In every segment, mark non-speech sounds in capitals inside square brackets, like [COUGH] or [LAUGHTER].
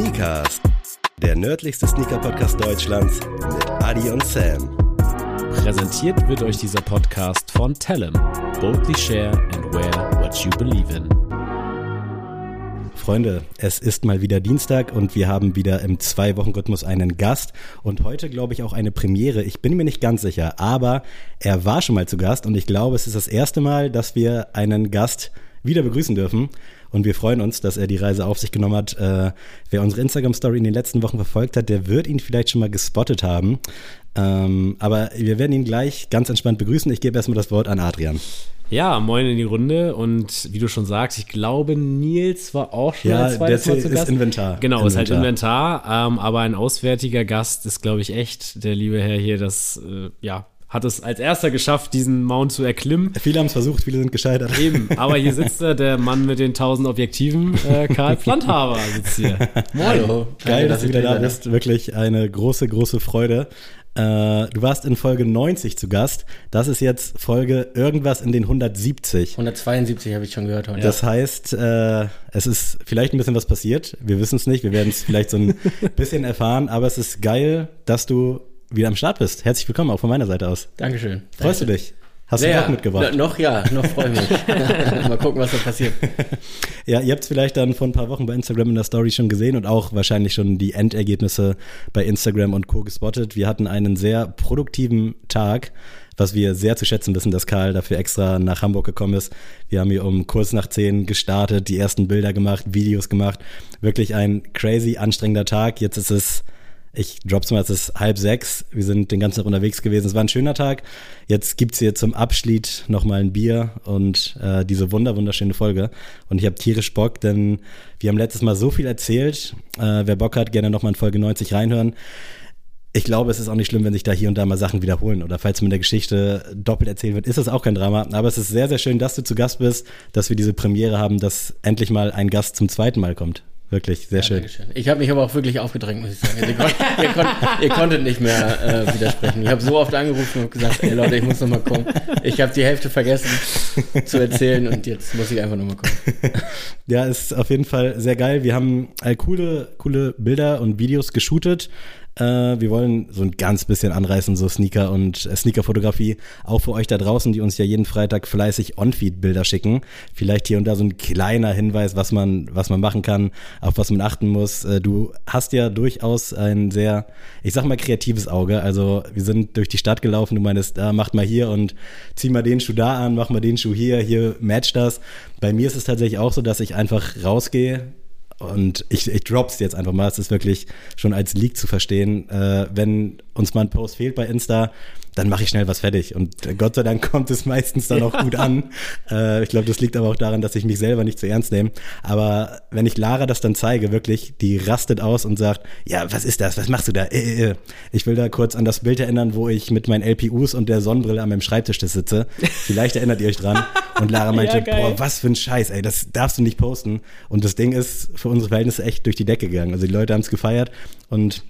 Sneakers, der nördlichste Sneaker-Podcast Deutschlands mit Adi und Sam. Präsentiert wird euch dieser Podcast von Tellem. Boldly share and wear what you believe in. Freunde, es ist mal wieder Dienstag und wir haben wieder im Zwei-Wochen-Rhythmus einen Gast und heute glaube ich auch eine Premiere. Ich bin mir nicht ganz sicher, aber er war schon mal zu Gast und ich glaube, es ist das erste Mal, dass wir einen Gast wieder begrüßen dürfen. Und wir freuen uns, dass er die Reise auf sich genommen hat. Äh, wer unsere Instagram-Story in den letzten Wochen verfolgt hat, der wird ihn vielleicht schon mal gespottet haben. Ähm, aber wir werden ihn gleich ganz entspannt begrüßen. Ich gebe erstmal das Wort an Adrian. Ja, moin in die Runde und wie du schon sagst, ich glaube, Nils war auch schon ja, ein zweites Mal zu Gast. Ist Inventar. Genau, Inventar. ist halt Inventar, ähm, aber ein auswärtiger Gast ist, glaube ich, echt der liebe Herr hier, das, äh, ja, hat es als erster geschafft, diesen Mount zu erklimmen. Viele haben es versucht, viele sind gescheitert. Eben, [LAUGHS] aber hier sitzt er, der Mann mit den tausend Objektiven, äh, Karl Planthaber sitzt hier. [LAUGHS] Moin. Hallo. Geil, dass du wieder da bist. Wirklich eine große, große Freude. Äh, du warst in Folge 90 zu Gast. Das ist jetzt Folge irgendwas in den 170. 172 habe ich schon gehört heute. Das heißt, äh, es ist vielleicht ein bisschen was passiert. Wir wissen es nicht. Wir werden es vielleicht so ein [LAUGHS] bisschen erfahren. Aber es ist geil, dass du wieder am Start bist. Herzlich willkommen, auch von meiner Seite aus. Dankeschön. Freust Dankeschön. du dich? Hast ja, du auch mitgebracht? Noch ja, noch freue mich. [LAUGHS] Mal gucken, was da passiert. Ja, ihr habt es vielleicht dann vor ein paar Wochen bei Instagram in der Story schon gesehen und auch wahrscheinlich schon die Endergebnisse bei Instagram und Co. gespottet. Wir hatten einen sehr produktiven Tag, was wir sehr zu schätzen wissen, dass Karl dafür extra nach Hamburg gekommen ist. Wir haben hier um kurz nach zehn gestartet, die ersten Bilder gemacht, Videos gemacht. Wirklich ein crazy anstrengender Tag. Jetzt ist es ich drop's mal, es ist halb sechs. Wir sind den ganzen Tag unterwegs gewesen. Es war ein schöner Tag. Jetzt gibt's hier zum Abschied nochmal ein Bier und äh, diese wunder wunderschöne Folge. Und ich habe tierisch Bock, denn wir haben letztes Mal so viel erzählt. Äh, wer Bock hat, gerne nochmal in Folge 90 reinhören. Ich glaube, es ist auch nicht schlimm, wenn sich da hier und da mal Sachen wiederholen oder falls man der Geschichte doppelt erzählt wird, ist das auch kein Drama. Aber es ist sehr, sehr schön, dass du zu Gast bist, dass wir diese Premiere haben, dass endlich mal ein Gast zum zweiten Mal kommt. Wirklich, sehr ja, schön. Dankeschön. Ich habe mich aber auch wirklich aufgedrängt, muss ich sagen. Ihr, konnt, ihr, konnt, ihr konntet nicht mehr äh, widersprechen. Ich habe so oft angerufen und gesagt, ey Leute, ich muss nochmal kommen. Ich habe die Hälfte vergessen zu erzählen und jetzt muss ich einfach nochmal kommen. Ja, ist auf jeden Fall sehr geil. Wir haben äh, coole, coole Bilder und Videos geshootet. Äh, wir wollen so ein ganz bisschen anreißen, so Sneaker und äh, Sneaker-Fotografie. Auch für euch da draußen, die uns ja jeden Freitag fleißig On-Feed-Bilder schicken. Vielleicht hier und da so ein kleiner Hinweis, was man, was man machen kann, auf was man achten muss. Äh, du hast ja durchaus ein sehr, ich sag mal, kreatives Auge. Also wir sind durch die Stadt gelaufen, du meinst, da macht mal hier und zieh mal den Schuh da an, mach mal den Schuh hier, hier match das. Bei mir ist es tatsächlich auch so, dass ich einfach rausgehe, und ich, ich drop's jetzt einfach mal, es ist wirklich schon als Leak zu verstehen. Äh, wenn uns mal ein Post fehlt bei Insta, dann mache ich schnell was fertig. Und Gott sei Dank kommt es meistens dann auch gut an. Äh, ich glaube, das liegt aber auch daran, dass ich mich selber nicht zu ernst nehme. Aber wenn ich Lara das dann zeige, wirklich, die rastet aus und sagt, ja, was ist das? Was machst du da? Äh, äh. Ich will da kurz an das Bild erinnern, wo ich mit meinen LPUs und der Sonnenbrille an meinem Schreibtisch sitze. Vielleicht erinnert ihr euch dran. Und Lara [LAUGHS] meinte, ja, boah, was für ein Scheiß, ey, das darfst du nicht posten. Und das Ding ist für unsere Verhältnisse echt durch die Decke gegangen. Also die Leute haben es gefeiert und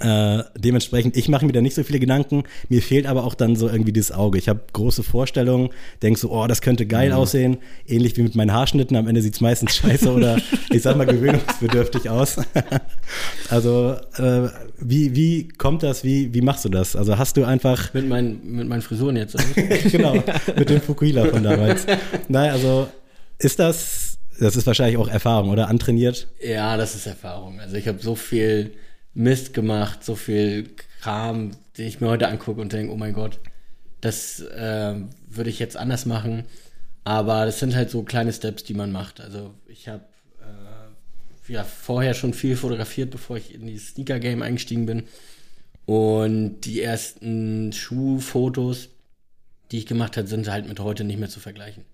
äh, dementsprechend, ich mache mir da nicht so viele Gedanken. Mir fehlt aber auch dann so irgendwie dieses Auge. Ich habe große Vorstellungen, denk so, oh, das könnte geil mhm. aussehen. Ähnlich wie mit meinen Haarschnitten. Am Ende sieht's meistens scheiße oder [LAUGHS] ich sag mal gewöhnungsbedürftig aus. [LAUGHS] also, äh, wie, wie kommt das? Wie, wie machst du das? Also hast du einfach. Mit, mein, mit meinen Frisuren jetzt, [LAUGHS] genau, mit dem Fukuhila von damals. Nein, also ist das, das ist wahrscheinlich auch Erfahrung, oder? Antrainiert? Ja, das ist Erfahrung. Also ich habe so viel Mist gemacht, so viel Kram, den ich mir heute angucke und denke, oh mein Gott, das äh, würde ich jetzt anders machen. Aber das sind halt so kleine Steps, die man macht. Also ich habe äh, ja vorher schon viel fotografiert, bevor ich in die Sneaker-Game eingestiegen bin. Und die ersten Schuhfotos, die ich gemacht habe, sind halt mit heute nicht mehr zu vergleichen.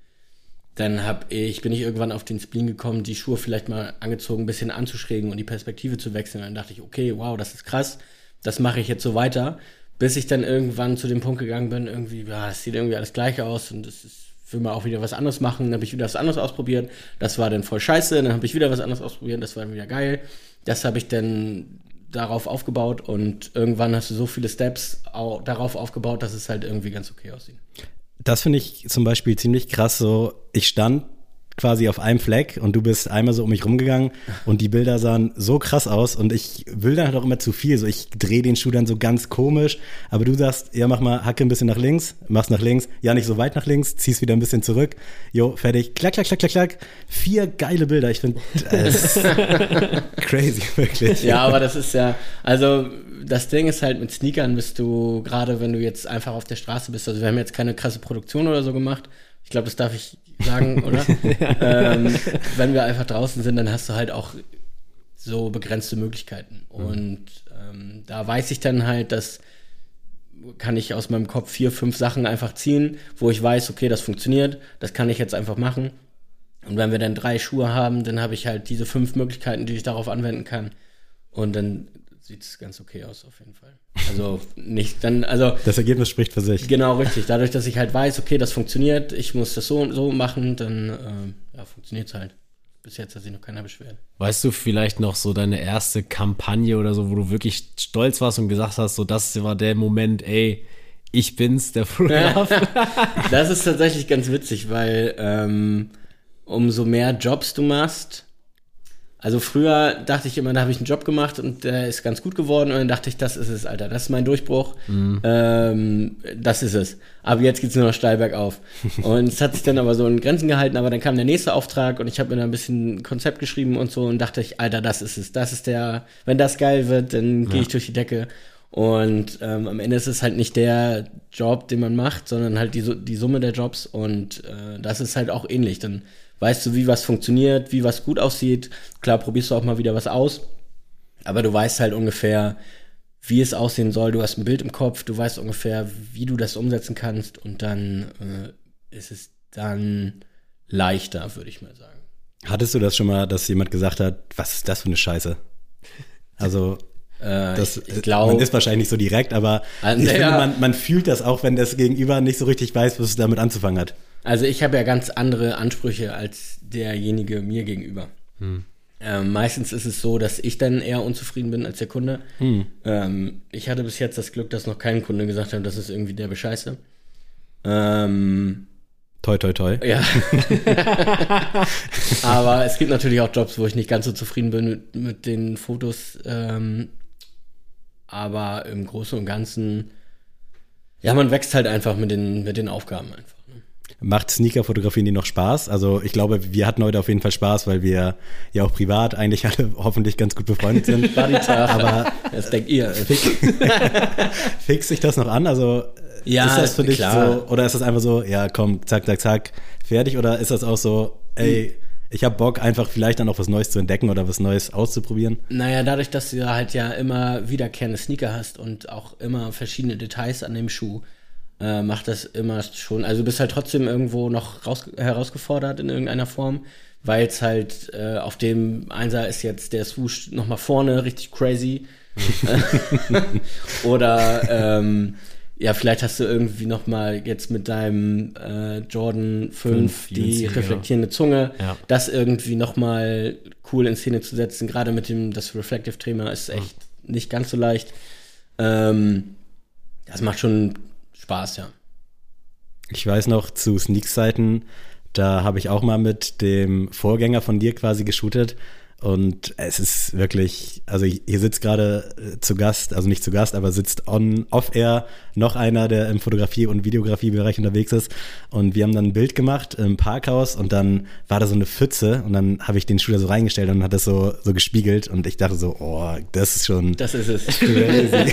Dann hab ich, bin ich irgendwann auf den Spleen gekommen, die Schuhe vielleicht mal angezogen, ein bisschen anzuschrägen und die Perspektive zu wechseln. dann dachte ich, okay, wow, das ist krass, das mache ich jetzt so weiter. Bis ich dann irgendwann zu dem Punkt gegangen bin, irgendwie, ja, es sieht irgendwie alles gleich aus und es ist, will mal auch wieder was anderes machen. Dann habe ich wieder was anderes ausprobiert. Das war dann voll scheiße. Dann habe ich wieder was anderes ausprobiert. Das war dann wieder geil. Das habe ich dann darauf aufgebaut und irgendwann hast du so viele Steps darauf aufgebaut, dass es halt irgendwie ganz okay aussieht das finde ich zum Beispiel ziemlich krass. So, ich stand quasi auf einem Fleck und du bist einmal so um mich rumgegangen und die Bilder sahen so krass aus und ich will dann halt auch immer zu viel. So, ich drehe den Schuh dann so ganz komisch, aber du sagst, ja, mach mal Hacke ein bisschen nach links, machst nach links, ja, nicht so weit nach links, ziehst wieder ein bisschen zurück, jo, fertig, klack, klack, klack, klack, klack. Vier geile Bilder, ich finde, es [LAUGHS] crazy, wirklich. Ja, aber das ist ja, also das Ding ist halt, mit Sneakern bist du, gerade wenn du jetzt einfach auf der Straße bist, also wir haben jetzt keine krasse Produktion oder so gemacht, ich glaube, das darf ich sagen, [LAUGHS] oder? ähm, wenn wir einfach draußen sind, dann hast du halt auch so begrenzte Möglichkeiten. Mhm. Und ähm, da weiß ich dann halt, dass kann ich aus meinem Kopf vier, fünf Sachen einfach ziehen, wo ich weiß, okay, das funktioniert, das kann ich jetzt einfach machen. Und wenn wir dann drei Schuhe haben, dann habe ich halt diese fünf Möglichkeiten, die ich darauf anwenden kann. Und dann sieht es ganz okay aus, auf jeden Fall. Also nicht dann, also. Das Ergebnis spricht für sich. Genau, richtig. Dadurch, dass ich halt weiß, okay, das funktioniert, ich muss das so so machen, dann äh, ja, funktioniert es halt. Bis jetzt hat sich noch keiner beschwert. Weißt du vielleicht noch so deine erste Kampagne oder so, wo du wirklich stolz warst und gesagt hast, so das war der Moment, ey, ich bin's, der Fotograf. [LAUGHS] das ist tatsächlich ganz witzig, weil ähm, umso mehr Jobs du machst, also früher dachte ich immer, da habe ich einen Job gemacht und der ist ganz gut geworden und dann dachte ich, das ist es, Alter, das ist mein Durchbruch, mhm. ähm, das ist es. Aber jetzt geht's nur noch steil bergauf. [LAUGHS] und es hat sich dann aber so in Grenzen gehalten, aber dann kam der nächste Auftrag und ich habe mir da ein bisschen Konzept geschrieben und so und dachte ich, Alter, das ist es, das ist der, wenn das geil wird, dann gehe ja. ich durch die Decke. Und ähm, am Ende ist es halt nicht der Job, den man macht, sondern halt die, die Summe der Jobs und äh, das ist halt auch ähnlich. Dann weißt du, wie was funktioniert, wie was gut aussieht. Klar, probierst du auch mal wieder was aus, aber du weißt halt ungefähr, wie es aussehen soll. Du hast ein Bild im Kopf, du weißt ungefähr, wie du das umsetzen kannst und dann äh, ist es dann leichter, würde ich mal sagen. Hattest du das schon mal, dass jemand gesagt hat, was ist das für eine Scheiße? Also äh, das, ich, ich glaub, man ist wahrscheinlich nicht so direkt, aber äh, ich ja. finde, man, man fühlt das auch, wenn das Gegenüber nicht so richtig weiß, was es damit anzufangen hat. Also ich habe ja ganz andere Ansprüche als derjenige mir gegenüber. Hm. Ähm, meistens ist es so, dass ich dann eher unzufrieden bin als der Kunde. Hm. Ähm, ich hatte bis jetzt das Glück, dass noch kein Kunde gesagt hat, das ist irgendwie der Bescheiße. Ähm, toi, toi, toi. Ja. [LAUGHS] Aber es gibt natürlich auch Jobs, wo ich nicht ganz so zufrieden bin mit, mit den Fotos. Ähm, aber im Großen und Ganzen, ja, man wächst halt einfach mit den, mit den Aufgaben einfach. Macht Sneaker-Fotografieren die noch Spaß? Also ich glaube, wir hatten heute auf jeden Fall Spaß, weil wir ja auch privat eigentlich alle [LAUGHS] hoffentlich ganz gut befreundet sind. [LAUGHS] Aber [LAUGHS] das denkt ihr. Fix, fix sich das noch an? Also ja, ist das für dich klar. so, oder ist das einfach so, ja komm, zack, zack, zack, fertig? Oder ist das auch so, ey, ich habe Bock, einfach vielleicht dann auch was Neues zu entdecken oder was Neues auszuprobieren? Naja, dadurch, dass du halt ja immer wiederkehrende Sneaker hast und auch immer verschiedene Details an dem Schuh, äh, macht das immer schon. Also du bist halt trotzdem irgendwo noch raus, herausgefordert in irgendeiner Form, weil es halt äh, auf dem Einser ist jetzt der Swoosh nochmal vorne richtig crazy. [LAUGHS] Oder ähm, ja, vielleicht hast du irgendwie nochmal jetzt mit deinem äh, Jordan 5, 5 die reflektierende Zunge, ja. das irgendwie nochmal cool in Szene zu setzen. Gerade mit dem, das Reflective-Thema ist echt ja. nicht ganz so leicht. Ähm, das macht schon Spaß, ja. Ich weiß noch zu Sneak-Seiten, da habe ich auch mal mit dem Vorgänger von dir quasi geshootet und es ist wirklich, also hier sitzt gerade äh, zu Gast, also nicht zu Gast, aber sitzt on, off-air noch einer, der im Fotografie- und Videografiebereich unterwegs ist. Und wir haben dann ein Bild gemacht im Parkhaus und dann war da so eine Pfütze und dann habe ich den da so reingestellt und hat das so, so gespiegelt und ich dachte so, oh, das ist schon. Das ist es. [LAUGHS] Crazy.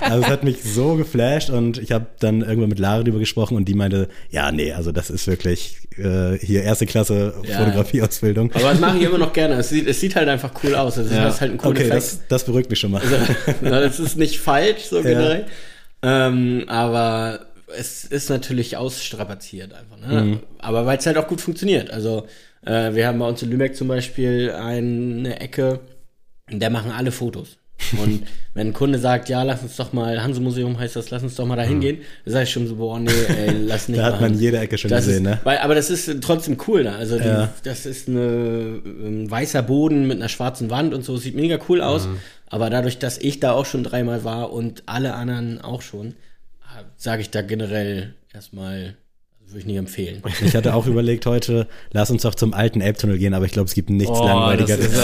also es hat mich so geflasht und ich habe dann irgendwann mit Lara drüber gesprochen und die meinte, ja, nee, also das ist wirklich äh, hier erste Klasse ja. Fotografieausbildung. Aber das mache ich immer noch gerne. Es sieht, es sieht halt einfach cool aus. Also ja. ist halt ein cooler Okay, das, das, beruhigt mich schon mal. Also, [LAUGHS] das ist nicht falsch, so generell. Ähm, aber es ist natürlich ausstrapaziert einfach. Ne? Mhm. Aber weil es halt auch gut funktioniert. Also äh, wir haben bei uns in Lübeck zum Beispiel eine Ecke, der machen alle Fotos. Und wenn ein Kunde sagt, ja, lass uns doch mal, Hanse Museum heißt das, lass uns doch mal da mhm. hingehen, dann sage ich schon so, boah, nee, ey, lass [LAUGHS] nicht. da hat man jede Ecke schon das gesehen, ist, ne? Weil, aber das ist trotzdem cool, ne? Also die, ja. das ist eine, ein weißer Boden mit einer schwarzen Wand und so, sieht mega cool aus. Mhm. Aber dadurch, dass ich da auch schon dreimal war und alle anderen auch schon, sage ich da generell erstmal, Würde ich nicht empfehlen. Ich hatte auch [LAUGHS] überlegt heute, lass uns doch zum alten Elbtunnel gehen, aber ich glaube, es gibt nichts Oh, langweiligeres. [LAUGHS] [LAUGHS]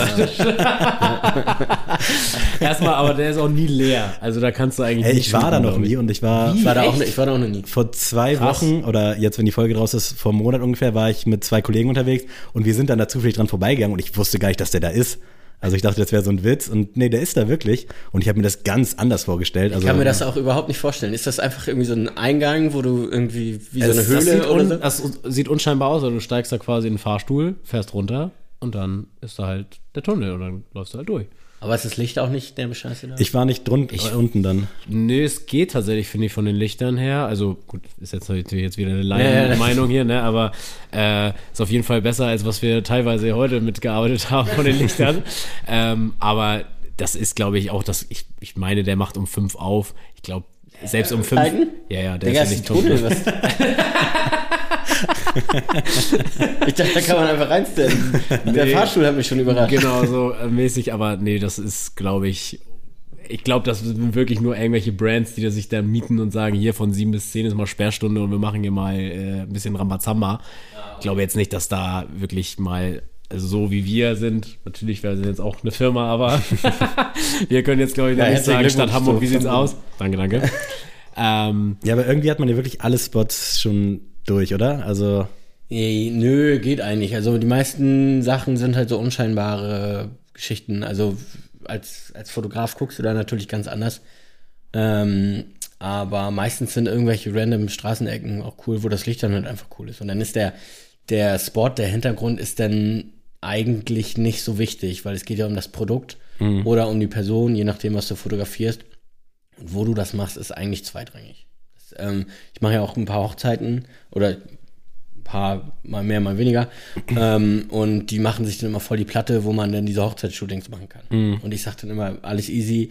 Erstmal, aber der ist auch nie leer. Also da kannst du eigentlich Ey, nicht ich war da noch nie und ich war Ich war, da auch, ich war da auch noch nie. vor zwei Krass. Wochen oder jetzt, wenn die Folge raus ist, vor einem Monat ungefähr, war ich mit zwei Kollegen unterwegs und wir sind dann da zufällig dran vorbeigegangen und ich wusste gar nicht, dass der da ist. Also ich dachte, das wäre so ein Witz und nee, der ist da wirklich und ich habe mir das ganz anders vorgestellt. Also Ich kann mir das auch überhaupt nicht vorstellen. Ist das einfach irgendwie so ein Eingang, wo du irgendwie wie so Es- eine das Höhle sieht, oder un, so? das sieht unscheinbar aus, also du steigst da quasi in den Fahrstuhl, fährst runter und dann ist da halt der Tunnel und dann läufst du halt durch. Aber ist das Licht auch nicht der Scheiße da? ich war nicht drunter äh, unten dann. Nee, es geht tatsächlich, finde ich, von den Lichtern her. Also, gut, ist jetzt natürlich jetzt wieder eine Ja, ja, ja. Meinung hier, ne? Aber äh, ist auf jeden Fall besser, als was wir teilweise heute mitgearbeitet haben von den Lichtern. [LAUGHS] ähm, aber das ist, glaube ich, auch das, ich, ich meine, der macht um fünf auf. Ich glaube, selbst um fünf. Ja, ja, der Digga, ist ja nicht tot. [LAUGHS] [LAUGHS] Ich dachte, da kann man einfach reinstellen. Der Nee. Fahrstuhl hat mich schon überrascht. Genau, so äh, mäßig, aber nee, das ist, glaube ich, ich glaube, das sind wirklich nur irgendwelche Brands, die da sich da mieten und sagen, hier von sieben bis zehn ist mal Sperrstunde und wir machen hier mal äh, ein bisschen Rambazamba. Ich glaube jetzt nicht, dass da wirklich mal also so wie wir sind, natürlich, wir sind jetzt auch eine Firma, aber [LAUGHS] wir können jetzt, glaube ich, Ja, nicht sagen, Stadt Hamburg, wie sieht's aus? Danke, danke. [LAUGHS] ähm, Ja, aber irgendwie hat man ja wirklich alle Spots schon durch, oder? Also Nee, nö, geht eigentlich. Also die meisten Sachen sind halt so unscheinbare Geschichten. Also als, als Fotograf guckst du da natürlich ganz anders. Ähm, aber meistens sind irgendwelche random Straßenecken auch cool, wo das Licht dann halt einfach cool ist. Und dann ist der, der Spot, der Hintergrund ist dann eigentlich nicht so wichtig, weil es geht ja um das Produkt oder um die Person, je nachdem, was du fotografierst. Und wo du das machst, ist eigentlich zweitrangig. Ähm, ich mache ja auch ein paar Hochzeiten oder ein paar mal mehr, mal weniger. ähm, und die machen sich dann immer voll die Platte, wo man dann diese Hochzeitsshootings machen kann. Und ich sage dann immer, alles easy,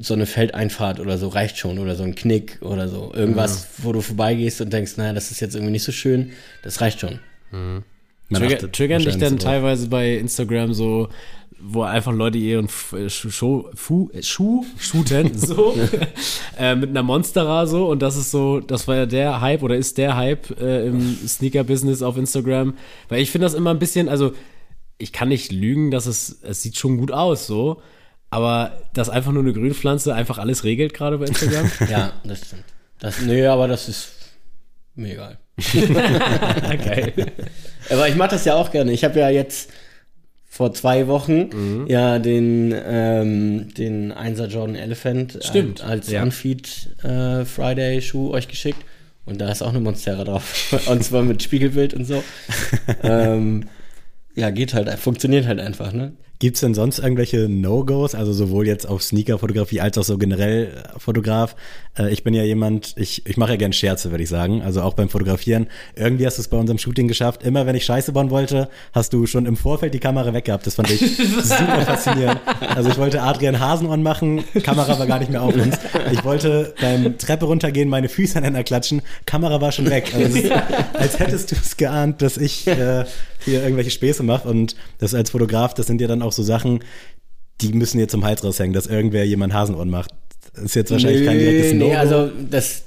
so eine Feldeinfahrt oder so reicht schon oder so ein Knick oder so. Irgendwas, wo du vorbeigehst und denkst, naja, das ist jetzt irgendwie nicht so schön, das reicht schon. Trigger, achtet triggern dich dann teilweise bei Instagram so, wo einfach Leute ihren F- äh, Schuh, Schuh, äh, Schuh shooten, [LAUGHS] so, [LAUGHS] äh, mit einer Monstera so und das ist so, das war ja der Hype oder ist der Hype äh, im Sneaker-Business auf Instagram, weil ich finde das immer ein bisschen, also ich kann nicht lügen, dass es, es sieht schon gut aus, so, aber dass einfach nur eine Grünpflanze einfach alles regelt gerade bei Instagram. [LAUGHS] Ja, das stimmt. Das, nee, aber das ist mir egal. Geil. Aber ich mache das ja auch gerne. Ich habe ja jetzt vor zwei Wochen Mhm. ja den, ähm, den 1er Jordan Elephant Stimmt, als, als ja. Unfeed äh, Friday Schuh euch geschickt. Und da ist auch eine Monstera drauf. [LAUGHS] und zwar mit Spiegelbild und so. [LAUGHS] ähm, ja, geht halt, funktioniert halt einfach, ne? Gibt's denn sonst irgendwelche No-Gos, also sowohl jetzt auf Sneaker-Fotografie als auch so generell äh, Fotograf? Äh, ich bin ja jemand, ich, ich mache ja gern Scherze, würde ich sagen, also auch beim Fotografieren. Irgendwie hast du es bei unserem Shooting geschafft. Immer wenn ich Scheiße bauen wollte, hast du schon im Vorfeld die Kamera weggehabt. Das fand ich [LAUGHS] super faszinierend. Also ich wollte Adrian Hasenohren machen, Kamera war gar nicht mehr auf uns. Ich wollte beim Treppe runtergehen, meine Füße aneinander klatschen, Kamera war schon weg. Also es ist, als hättest du es geahnt, dass ich äh, hier irgendwelche Späße mache und das als Fotograf, das sind ja dann auch so Sachen, die müssen dir zum Hals raushängen, dass irgendwer jemand Hasenohren macht. Das ist jetzt wahrscheinlich kein direktes nee, No. nee, also das,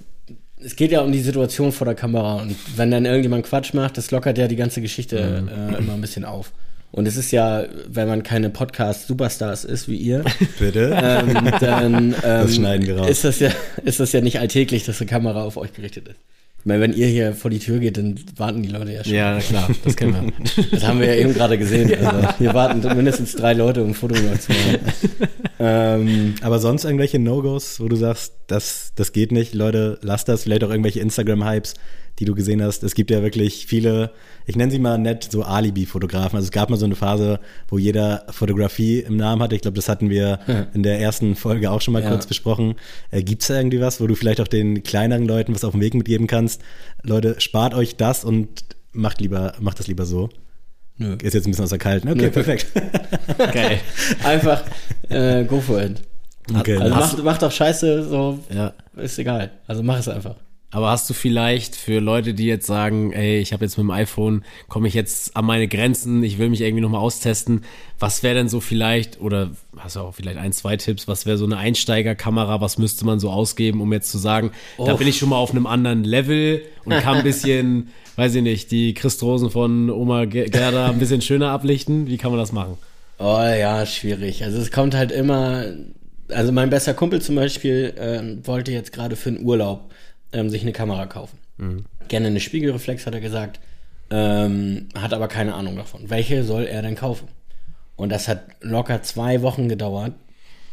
es geht ja um die Situation vor der Kamera und wenn dann irgendjemand Quatsch macht, das lockert ja die ganze Geschichte Mhm. äh, immer ein bisschen auf. Und es ist ja, wenn man keine Podcast-Superstars ist wie ihr, [LAUGHS] Bitte. ähm, dann ähm, raus. Ist, das ja, ist das ja nicht alltäglich, dass eine Kamera auf euch gerichtet ist. Meine, wenn ihr hier vor die Tür geht, dann warten die Leute ja schon. Ja, klar, das kennen wir. [LAUGHS] Das haben wir ja eben gerade gesehen. Also, hier warten mindestens drei Leute, um ein Foto zu machen. ähm, Aber sonst irgendwelche No-Gos, wo du sagst, das, das geht nicht, Leute, lass das, vielleicht auch irgendwelche Instagram-Hypes, die du gesehen hast. Es gibt ja wirklich viele, ich nenne sie mal nett, so Alibi-Fotografen. Also es gab mal so eine Phase, wo jeder Fotografie im Namen hatte. Ich glaube, das hatten wir [LAUGHS] in der ersten Folge auch schon mal Ja. kurz besprochen. Äh, Gibt es da irgendwie was, wo du vielleicht auch den kleineren Leuten was auf den Weg mitgeben kannst? Leute, spart euch das und macht lieber, macht das lieber so. nö. Ist jetzt ein bisschen aus der Kalten. Okay, Nö. perfekt. [LAUGHS] Geil. Einfach äh, go for it. Okay, Also hast- mach, mach doch Scheiße, so Ja. ist egal. Also mach es einfach. Aber hast du vielleicht für Leute, die jetzt sagen, ey, ich habe jetzt mit dem iPhone, komme ich jetzt an meine Grenzen, ich will mich irgendwie nochmal austesten, was wäre denn so vielleicht, oder hast du auch vielleicht ein, zwei Tipps, was wäre so eine Einsteigerkamera, was müsste man so ausgeben, um jetzt zu sagen, da bin ich schon mal auf einem anderen Level und kann ein [LAUGHS] bisschen, weiß ich nicht, die Christrosen von Oma Ge- Gerda ein bisschen schöner ablichten? Wie kann man das machen? Oh ja, schwierig. Also es kommt halt immer. Also mein bester Kumpel zum Beispiel ähm, wollte jetzt gerade für einen Urlaub ähm, sich eine Kamera kaufen. Gerne eine Spiegelreflex, hat er gesagt. Ähm, hat aber keine Ahnung davon. Welche soll er denn kaufen? Und das hat locker zwei Wochen gedauert,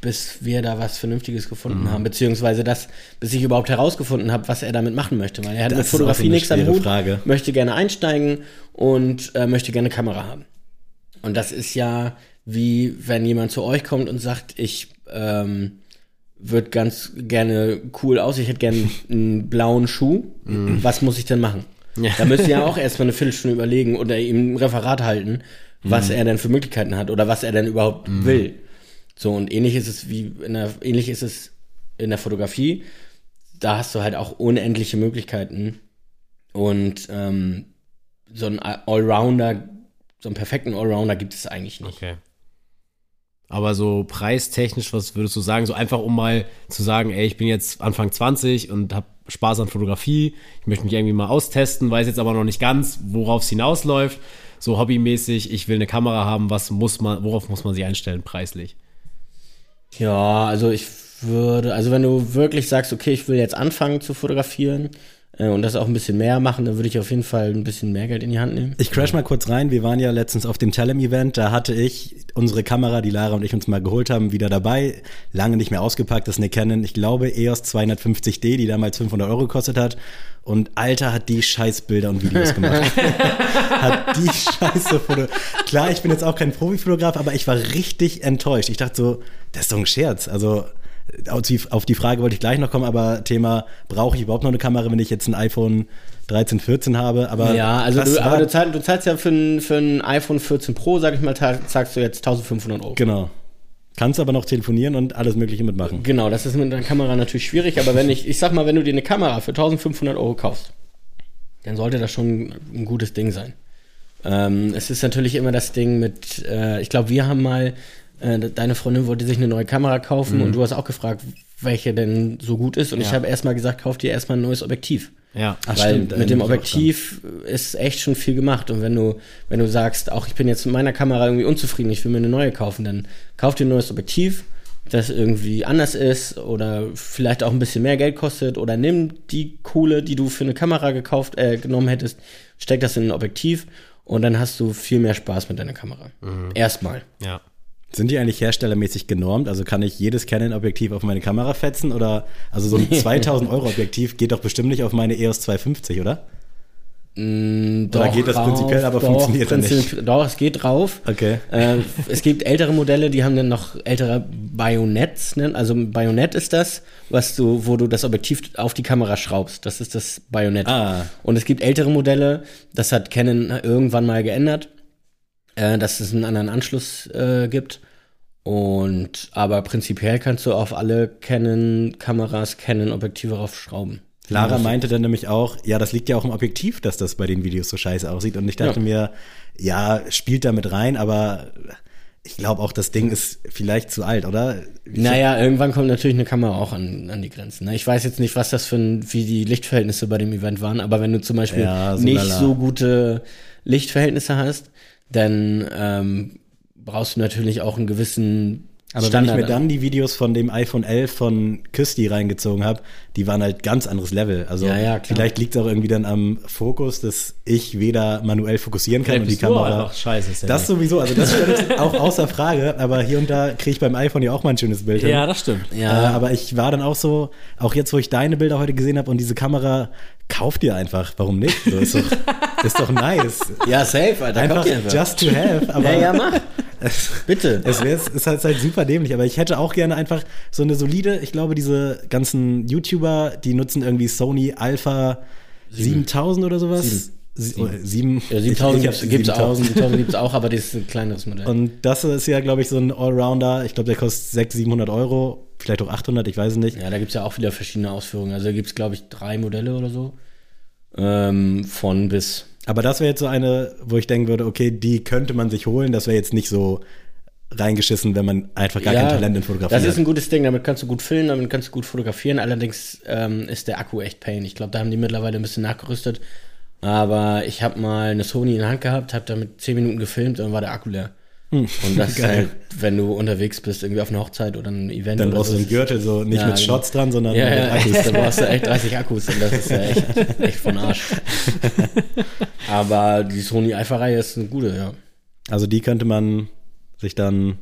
bis wir da was Vernünftiges gefunden haben. Beziehungsweise das, bis ich überhaupt herausgefunden habe, was er damit machen möchte. Weil er hat Das mit Fotografie nichts am Hut, Frage. möchte gerne einsteigen und äh, möchte gerne eine Kamera haben. Und das ist ja wie wenn jemand zu euch kommt und sagt, ich ähm, würde ganz gerne cool aus, ich hätte gerne einen blauen Schuh. Was muss ich denn machen? Ja. Da müsst ihr ja auch erstmal eine Viertelstunde überlegen oder ihm ein Referat halten, was er denn für Möglichkeiten hat oder was er denn überhaupt will. So, und ähnlich ist es wie in der, ähnlich ist es in der Fotografie. Da hast du halt auch unendliche Möglichkeiten. Und ähm, so ein Allrounder, so einen perfekten Allrounder gibt es eigentlich nicht. Okay. Aber so preistechnisch, was würdest du sagen? So einfach, um mal zu sagen, ey, ich bin jetzt Anfang 20 und habe Spaß an Fotografie. Ich möchte mich irgendwie mal austesten, weiß jetzt aber noch nicht ganz, worauf es hinausläuft. So hobbymäßig, ich will eine Kamera haben, was muss man, worauf muss man sich einstellen, preislich? Ja, also ich würde, also wenn du wirklich sagst, okay, ich will jetzt anfangen zu fotografieren und das auch ein bisschen mehr machen, dann würde ich auf jeden Fall ein bisschen mehr Geld in die Hand nehmen. Ich crash mal kurz rein. Wir waren ja letztens auf dem Telem-Event. Da hatte ich unsere Kamera, die Lara und ich uns mal geholt haben, wieder dabei. Lange nicht mehr ausgepackt. Das ist eine Canon, ich glaube, EOS 250D, die damals 500 Euro gekostet hat. Und Alter hat die Scheißbilder und Videos gemacht. [LAUGHS] hat die Scheiße Foto. Klar, ich bin jetzt auch kein Profifotograf, aber ich war richtig enttäuscht. Ich dachte so, das ist doch ein Scherz. Also auf die, Frage wollte ich gleich noch kommen, aber Thema, brauche ich überhaupt noch eine Kamera, wenn ich jetzt ein iPhone 13, 14 habe? Aber Ja, also du, aber du, zahlst, du zahlst ja für ein, für ein iPhone 14 Pro, sag ich mal, zahl- zahlst du jetzt 1500 Euro. Genau. Kannst aber noch telefonieren und alles Mögliche mitmachen. Genau, das ist mit einer Kamera natürlich schwierig, aber wenn ich, ich sag mal, wenn du dir eine Kamera für 1500 Euro kaufst, dann sollte das schon ein gutes Ding sein. Ähm, es ist natürlich immer das Ding mit, äh, ich glaube, wir haben mal, äh, deine Freundin wollte sich eine neue Kamera kaufen und du hast auch gefragt, welche denn so gut ist und ich Ja. habe erstmal gesagt, kauf dir erstmal ein neues Objektiv. Ja. Ach, Weil stimmt, mit dem Objektiv ist echt schon viel gemacht. Und wenn du, wenn du sagst, auch ich bin jetzt mit meiner Kamera irgendwie unzufrieden, ich will mir eine neue kaufen, dann kauf dir ein neues Objektiv, das irgendwie anders ist oder vielleicht auch ein bisschen mehr Geld kostet oder nimm die Kohle, die du für eine Kamera gekauft, äh, genommen hättest, steck das in ein Objektiv und dann hast du viel mehr Spaß mit deiner Kamera. Erstmal. Ja. Sind die eigentlich herstellermäßig genormt? Also kann ich jedes Canon-Objektiv auf meine Kamera fetzen? Oder, also so ein [LAUGHS] 2000 Euro Objektiv geht doch bestimmt nicht auf meine EOS 250, oder? Oder geht das prinzipiell, aber funktioniert dann nicht? Doch, es geht drauf. Okay. Ähm, es gibt ältere Modelle, die haben dann noch ältere Bayonetts. Ne? Also ein Bajonett ist das, was du, wo du das Objektiv auf die Kamera schraubst. Das ist das Bajonett. Ah. Und es gibt ältere Modelle, das hat Canon irgendwann mal geändert, äh, dass es einen anderen Anschluss äh, gibt. Und aber prinzipiell kannst du auf alle Canon-Kameras Canon-Objektive raufschrauben. Lara meinte dann nämlich auch, ja, das liegt ja auch im Objektiv, dass das bei den Videos so scheiße aussieht. Und ich dachte Ja. mir, ja, spielt da mit rein, aber ich glaube auch, das Ding ist vielleicht zu alt, oder? Naja, irgendwann kommt natürlich eine Kamera auch an, an die Grenzen. ne? Ich weiß jetzt nicht, was das für ein, wie die Lichtverhältnisse bei dem Event waren, aber wenn du zum Beispiel Ja, so nicht lala. so gute Lichtverhältnisse hast, dann ähm, brauchst du natürlich auch einen gewissen Aber wenn ich mir dann die Videos von dem iPhone 11 von Küsti reingezogen habe, die waren halt ganz anderes Level. Also Ja, ja, vielleicht liegt es auch irgendwie dann am Fokus, dass ich weder manuell fokussieren kann und die Kamera. scheiße. Das sowieso, also das steht auch außer Frage, aber hier und da kriege ich beim iPhone ja auch mal ein schönes Bild hin. Ja, das stimmt. Ja. Äh, aber ich war dann auch so, auch jetzt, wo ich deine Bilder heute gesehen habe und diese Kamera, kauf dir einfach. Warum nicht? So ist doch, ist doch nice. [LAUGHS] Ja, safe, Alter. Einfach einfach. just to have. Aber ja, ja, mach. [LAUGHS] Bitte. es wäre ist halt, ist halt super dämlich, aber ich hätte auch gerne einfach so eine solide, ich glaube, diese ganzen YouTuber, die nutzen irgendwie Sony Alpha 7000 oder sowas. sieben, Ja, 7000 ich- ich hab gibt es auch. 7000. 7000 gibt es auch, aber das ist ein kleineres Modell. Und das ist ja, glaube ich, so ein Allrounder. Ich glaube, der kostet 600, 700 Euro, vielleicht auch 800, ich weiß es nicht. Ja, da gibt es ja auch wieder verschiedene Ausführungen. Also da gibt es, glaube ich, drei Modelle oder so. Ähm, von bis. Aber das wäre jetzt so eine, wo ich denken würde, okay, die könnte man sich holen. Das wäre jetzt nicht so reingeschissen, wenn man einfach gar kein Talent in Fotografie Das ist hat. ein gutes Ding, damit kannst du gut filmen, damit kannst du gut fotografieren. Allerdings ähm, ist der Akku echt pain. Ich glaube, da haben die mittlerweile ein bisschen nachgerüstet. Aber ich habe mal eine Sony in der Hand gehabt, habe damit 10 Minuten gefilmt und dann war der Akku leer. Hm. Und das ist halt, wenn du unterwegs bist, irgendwie auf einer Hochzeit oder einem Event Dann oder brauchst so. du einen Gürtel, so nicht Ja, mit genau. Shots dran, sondern Ja, mit ja, Akkus. echt, [LAUGHS] da brauchst du echt 30 Akkus und das ist ja echt, echt von Arsch. [LAUGHS] Aber die Sony Alpha-Reihe ist eine gute, ja. Also die könnte man sich dann.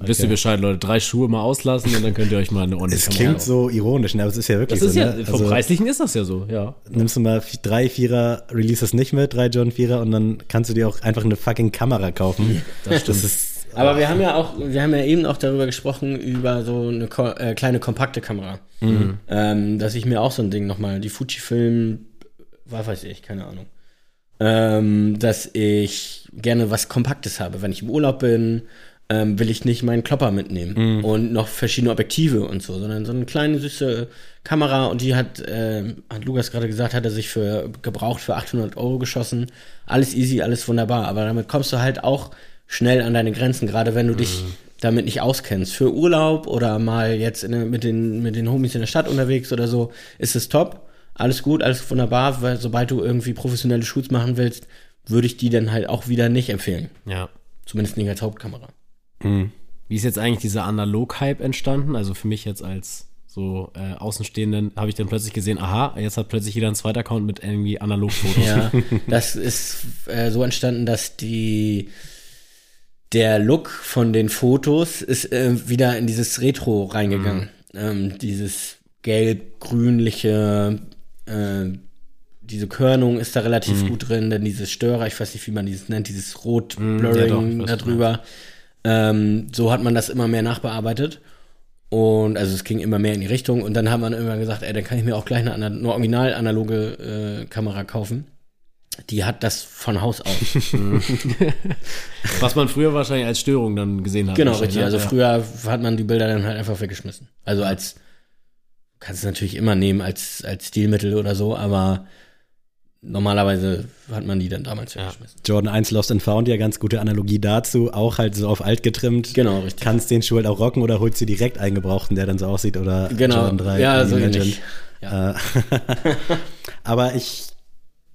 Wisst ihr Bescheid, Leute. Drei Schuhe mal auslassen und dann könnt ihr euch mal eine ordentliche Es klingt so ironisch, ne? aber es ist ja wirklich Das ist so. ja, ne? vom Also, Preislichen ist das ja so, ja. nimmst du mal drei Vierer, release es nicht mit, drei John Vierer und dann kannst du dir auch einfach eine fucking Kamera kaufen. Das, das ist. Aber wir haben ja auch, wir haben ja eben auch darüber gesprochen, über so eine ko äh, kleine kompakte Kamera. Ähm, dass ich mir auch so ein Ding nochmal, die Fujifilm, was weiß ich, keine Ahnung. Ähm, dass ich gerne was Kompaktes habe. Wenn ich im Urlaub bin, ähm, will ich nicht meinen Klopper mitnehmen und noch verschiedene Objektive und so, sondern so eine kleine süße Kamera und die hat, äh, hat Lukas gerade gesagt, hat er sich für gebraucht für 800 Euro geschossen. Alles easy, alles wunderbar, aber damit kommst du halt auch schnell an deine Grenzen, gerade wenn du dich damit nicht auskennst. Für Urlaub oder mal jetzt in, mit, den, mit den Homies in der Stadt unterwegs oder so, ist es top. Alles gut, alles wunderbar, weil sobald du irgendwie professionelle Shoots machen willst, würde ich die dann halt auch wieder nicht empfehlen. Ja. Zumindest nicht als Hauptkamera. Wie ist jetzt eigentlich dieser Analog-Hype entstanden? Also für mich jetzt als so äh, Außenstehenden habe ich dann plötzlich gesehen, aha, jetzt hat plötzlich jeder einen zweiten Account mit irgendwie Analogfotos. Ja, [LAUGHS] das ist äh, so entstanden, dass die der Look von den Fotos ist äh, wieder in dieses Retro reingegangen. Ähm, dieses gelb-grünliche, äh, diese Körnung ist da relativ gut drin, denn dieses Störer, ich weiß nicht, wie man dieses nennt, dieses ja, Rot-Blurring ich weiß, da drüber. Ähm, so hat man das immer mehr nachbearbeitet. Und also es ging immer mehr in die Richtung. Und dann hat man irgendwann gesagt, ey, dann kann ich mir auch gleich eine, eine original analoge äh, Kamera kaufen. Die hat das von Haus aus. [LAUGHS] Was man früher wahrscheinlich als Störung dann gesehen hat. genau, richtig. ne? Also ja. früher hat man die Bilder dann halt einfach weggeschmissen. Also als, kannst du natürlich immer nehmen als, als Stilmittel oder so, aber normalerweise hat man die dann damals weggeschmissen. Jordan 1 Lost and Found, ja ganz gute Analogie dazu, auch halt so auf alt getrimmt. Genau, richtig. Kannst den Schuh halt auch rocken oder holst du direkt eingebrauchten, der dann so aussieht oder Genau. Jordan 3. Ja, so ähnlich. Ja. Äh, [LAUGHS] Aber ich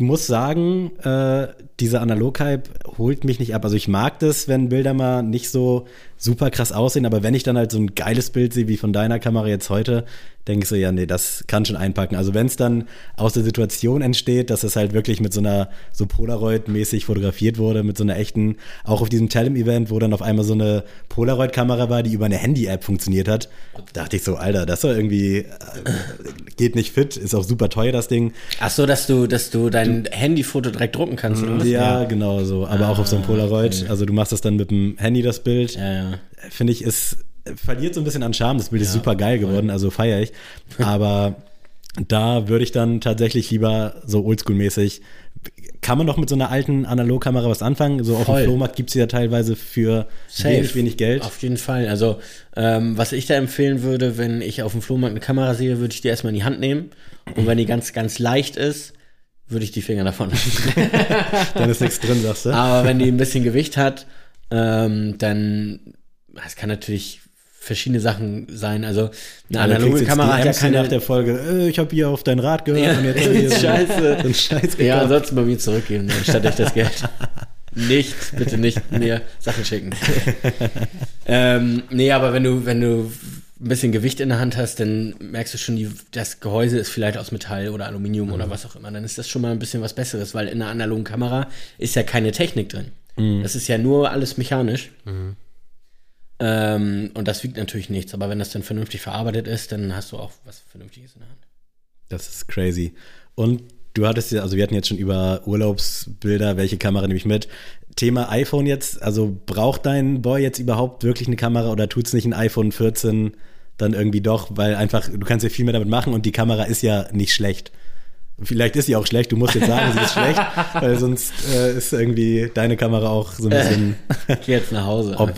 muss sagen, äh, dieser Analog-Hype holt mich nicht ab. Also ich mag das, wenn Bilder mal nicht so super krass aussehen, aber wenn ich dann halt so ein geiles Bild sehe wie von deiner Kamera jetzt heute, denke ich so, ja, nee, das kann schon einpacken. Also wenn es dann aus der Situation entsteht, dass es halt wirklich mit so einer so Polaroid-mäßig fotografiert wurde, mit so einer echten, auch auf diesem Telem-Event, wo dann auf einmal so eine Polaroid-Kamera war, die über eine Handy-App funktioniert hat, dachte ich so, Alter, das war irgendwie, äh, geht nicht fit, ist auch super teuer, das Ding. Ach so, dass du, dass du dein Handyfoto direkt drucken kannst, oder was? Ja, genau so. Aber auch auf so einem Polaroid. Also du machst das dann mit dem Handy, das Bild. Ja, ja. Finde ich, es verliert so ein bisschen an Charme. Das Bild ist super geil geworden, also feiere ich. Aber da würde ich dann tatsächlich lieber so oldschool-mäßig. Kann man doch mit so einer alten Analogkamera was anfangen? So auf Voll. dem Flohmarkt gibt's sie ja teilweise für wenig, wenig Geld. Auf jeden Fall. Also, ähm, was ich da empfehlen würde, wenn ich auf dem Flohmarkt eine Kamera sehe, würde ich die erstmal in die Hand nehmen. Und wenn die ganz, ganz leicht ist, würde ich die Finger davon lassen. [LAUGHS] Dann ist nichts drin, sagst du? Aber wenn die ein bisschen Gewicht hat, ähm, dann, es kann natürlich verschiedene Sachen sein. Also, eine Ja, analoge Kamera hat ja DMs nach keine. der Folge, äh, ich habe hier auf dein Rad gehört Ja, und jetzt [LAUGHS] hab ich so, scheiße. so Scheiß. Ja, ansonsten bei mir zurückgeben, anstatt euch das [LAUGHS] Geld. nicht, bitte nicht mir Sachen schicken. [LAUGHS] ähm, nee, aber wenn du, wenn du ein bisschen Gewicht in der Hand hast, dann merkst du schon, die, das Gehäuse ist vielleicht aus Metall oder Aluminium oder was auch immer. Dann ist das schon mal ein bisschen was Besseres, weil in einer analogen Kamera ist ja keine Technik drin. Das ist ja nur alles mechanisch. Ähm, und das wiegt natürlich nichts. Aber wenn das dann vernünftig verarbeitet ist, dann hast du auch was Vernünftiges in der Hand. Das ist crazy. Und du hattest ja, also wir hatten jetzt schon über Urlaubsbilder, welche Kamera nehme ich mit. Thema iPhone jetzt, also braucht dein Boy jetzt überhaupt wirklich eine Kamera oder tut's nicht ein iPhone 14 dann irgendwie doch, weil einfach, du kannst ja viel mehr damit machen und die Kamera ist ja nicht schlecht. Vielleicht ist sie auch schlecht, du musst jetzt sagen, sie ist schlecht, weil sonst äh, ist irgendwie deine Kamera auch so ein bisschen. ich geh jetzt nach Hause. Ob,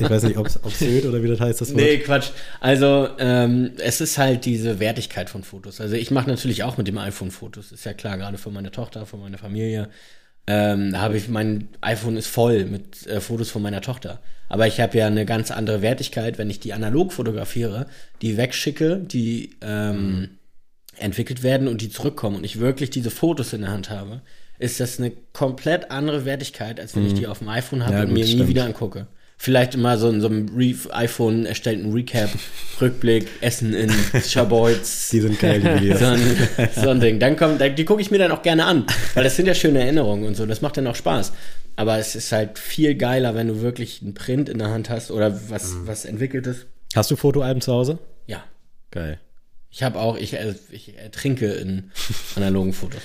ich weiß nicht, ob obsöd oder wie das heißt, das Wort. Nee, Quatsch. Also, ähm, es ist halt diese Wertigkeit von Fotos. Also, ich mache natürlich auch mit dem iPhone Fotos. Ist ja klar, gerade für meine Tochter, für meine Familie. Ähm, habe ich, mein iPhone ist voll mit äh, Fotos von meiner Tochter. Aber ich habe ja eine ganz andere Wertigkeit, wenn ich die analog fotografiere, die wegschicke, die ähm, entwickelt werden und die zurückkommen und ich wirklich diese Fotos in der Hand habe, ist das eine komplett andere Wertigkeit, als wenn ich die auf dem iPhone habe Ja, und gut, mir nie stimmt. wieder angucke. Vielleicht mal so in so einem Re iPhone erstellten Recap, [LAUGHS] Rückblick, Essen in Schabolz. [LAUGHS] Die sind geil, die [LAUGHS] Videos. So ein, so ein Ding. Dann kommt, die gucke ich mir dann auch gerne an, weil das sind ja schöne Erinnerungen und so. Das macht dann auch Spaß. Aber es ist halt viel geiler, wenn du wirklich einen Print in der Hand hast oder was, Mhm. was entwickelt ist. Hast du Fotoalben zu Hause? Ja. Geil. Ich habe auch, ich, äh, ich ertrinke in [LAUGHS] analogen Fotos.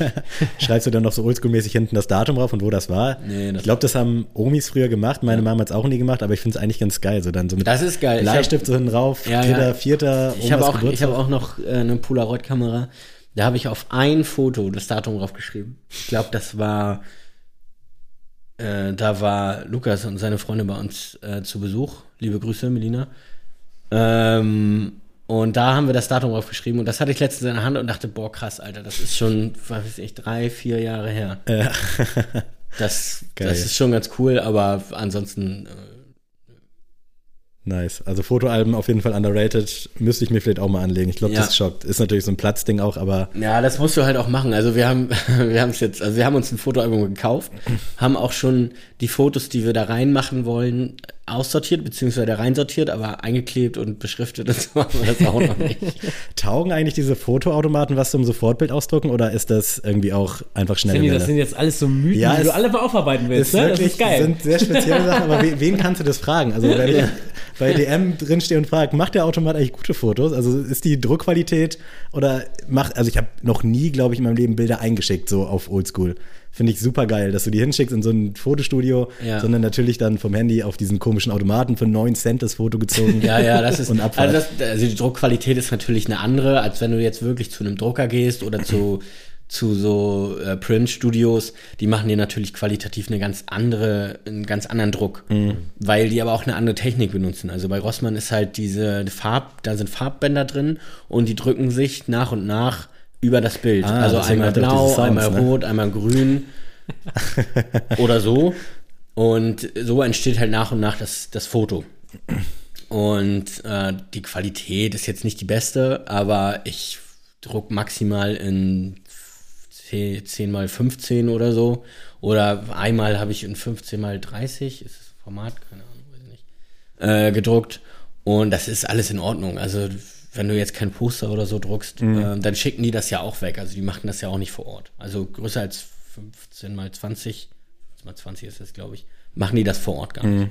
[LAUGHS] Schreibst du dann noch so oldschool-mäßig hinten das Datum drauf und wo das war? Nee, das- ich glaube, das haben Omis früher gemacht. Meine Mama hat es auch nie gemacht, aber ich finde es eigentlich ganz geil. So dann so mit Das ist geil. Bleistift so hinten drauf, Ja, dritter, ja. vierter, Ich habe Omas auch, ich hab auch noch äh, eine Polaroid-Kamera. Da habe ich auf ein Foto das Datum draufgeschrieben. Ich glaube, das war, äh, da war Lukas und seine Freunde bei uns äh, zu Besuch. Liebe Grüße, Melina. Ähm, und da haben wir das Datum draufgeschrieben und das hatte ich letztens in der Hand und dachte, boah, krass, Alter, das ist schon, was weiß ich, drei, vier Jahre her. Das, [LAUGHS] Geil. das ist schon ganz cool, aber ansonsten, äh, Nice. Also Fotoalben auf jeden Fall underrated. Müsste ich mir vielleicht auch mal anlegen. Ich glaube, Ja. das schockt. Ist natürlich so ein Platzding auch, aber Ja, das musst du halt auch machen. Also wir haben, [LAUGHS] wir haben es jetzt, also wir haben uns ein Fotoalbum gekauft, haben auch schon die Fotos, die wir da reinmachen wollen, aussortiert, beziehungsweise reinsortiert, aber eingeklebt und beschriftet und so haben wir das auch noch nicht. [LAUGHS] taugen eigentlich diese Fotoautomaten was zum Sofortbild ausdrucken oder ist das irgendwie auch einfach schnelle Sammy, das sind jetzt alles so Mythen, Ja, die du alle mal aufarbeiten willst. ist ne? wirklich, das ist geil. sind sehr spezielle Sachen, aber wen, wen kannst du das fragen? Also wenn [LAUGHS] ich bei DM drinstehe und frage, macht der Automat eigentlich gute Fotos? Also ist die Druckqualität oder macht, also ich habe noch nie, glaube ich, in meinem Leben Bilder eingeschickt, so auf Oldschool. Finde ich super geil, dass du die hinschickst in so ein Fotostudio, Ja. sondern natürlich dann vom Handy auf diesen komischen Automaten für 9 Cent das Foto gezogen. [LAUGHS] Ja, ja, das ist, Und also, das, also die Druckqualität ist natürlich eine andere, als wenn du jetzt wirklich zu einem Drucker gehst oder zu, [CLEARS THROAT] zu so äh, Print-Studios. Die machen dir natürlich qualitativ eine ganz andere, einen ganz anderen Druck, Mhm. weil die aber auch eine andere Technik benutzen. Also bei Rossmann ist halt diese Farb, da sind Farbbänder drin und die drücken sich nach und nach über das Bild. Ah, also einmal auch blau, Sounds, einmal ne? rot, einmal grün [LAUGHS] oder so. Und so entsteht halt nach und nach das, das Foto. Und äh, die Qualität ist jetzt nicht die beste, aber ich druck maximal in 10, 10 mal 15 oder so. Oder einmal habe ich in 15 mal 30, ist das Format, keine Ahnung, weiß ich nicht, äh, gedruckt. Und das ist alles in Ordnung. Also wenn du jetzt kein Poster oder so druckst, äh, dann schicken die das ja auch weg. Also die machen das ja auch nicht vor Ort. Also größer als 15 mal 20, 15 mal 20 ist das, glaube ich, machen die das vor Ort gar nicht.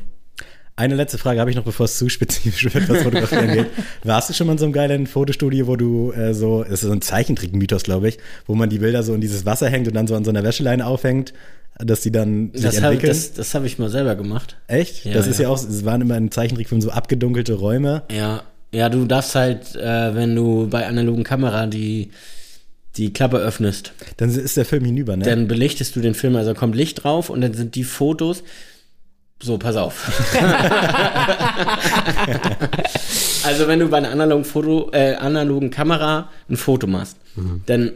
Eine letzte Frage habe ich noch, bevor es zu spezifisch wird, was Fotografieren [LAUGHS] geht. Warst du schon mal in so einem geilen Fotostudio, wo du äh, so, es ist so ein Zeichentrick-Mythos, glaube ich, wo man die Bilder so in dieses Wasser hängt und dann so an so einer Wäscheleine aufhängt, dass die dann sich Das habe entwickeln? das, das hab ich mal selber gemacht. Echt? Ja, das ist ja. ja auch, es waren immer in Zeichentrickfilmen so abgedunkelte Räume. Ja, ja, du darfst halt, äh, wenn du bei analogen Kamera die, die Klappe öffnest, Dann ist der Film hinüber, ne? dann belichtest du den Film, also kommt Licht drauf und dann sind die Fotos. So, pass auf. [LAUGHS] also wenn du bei einer analogen Foto, äh, analogen Kamera ein Foto machst, dann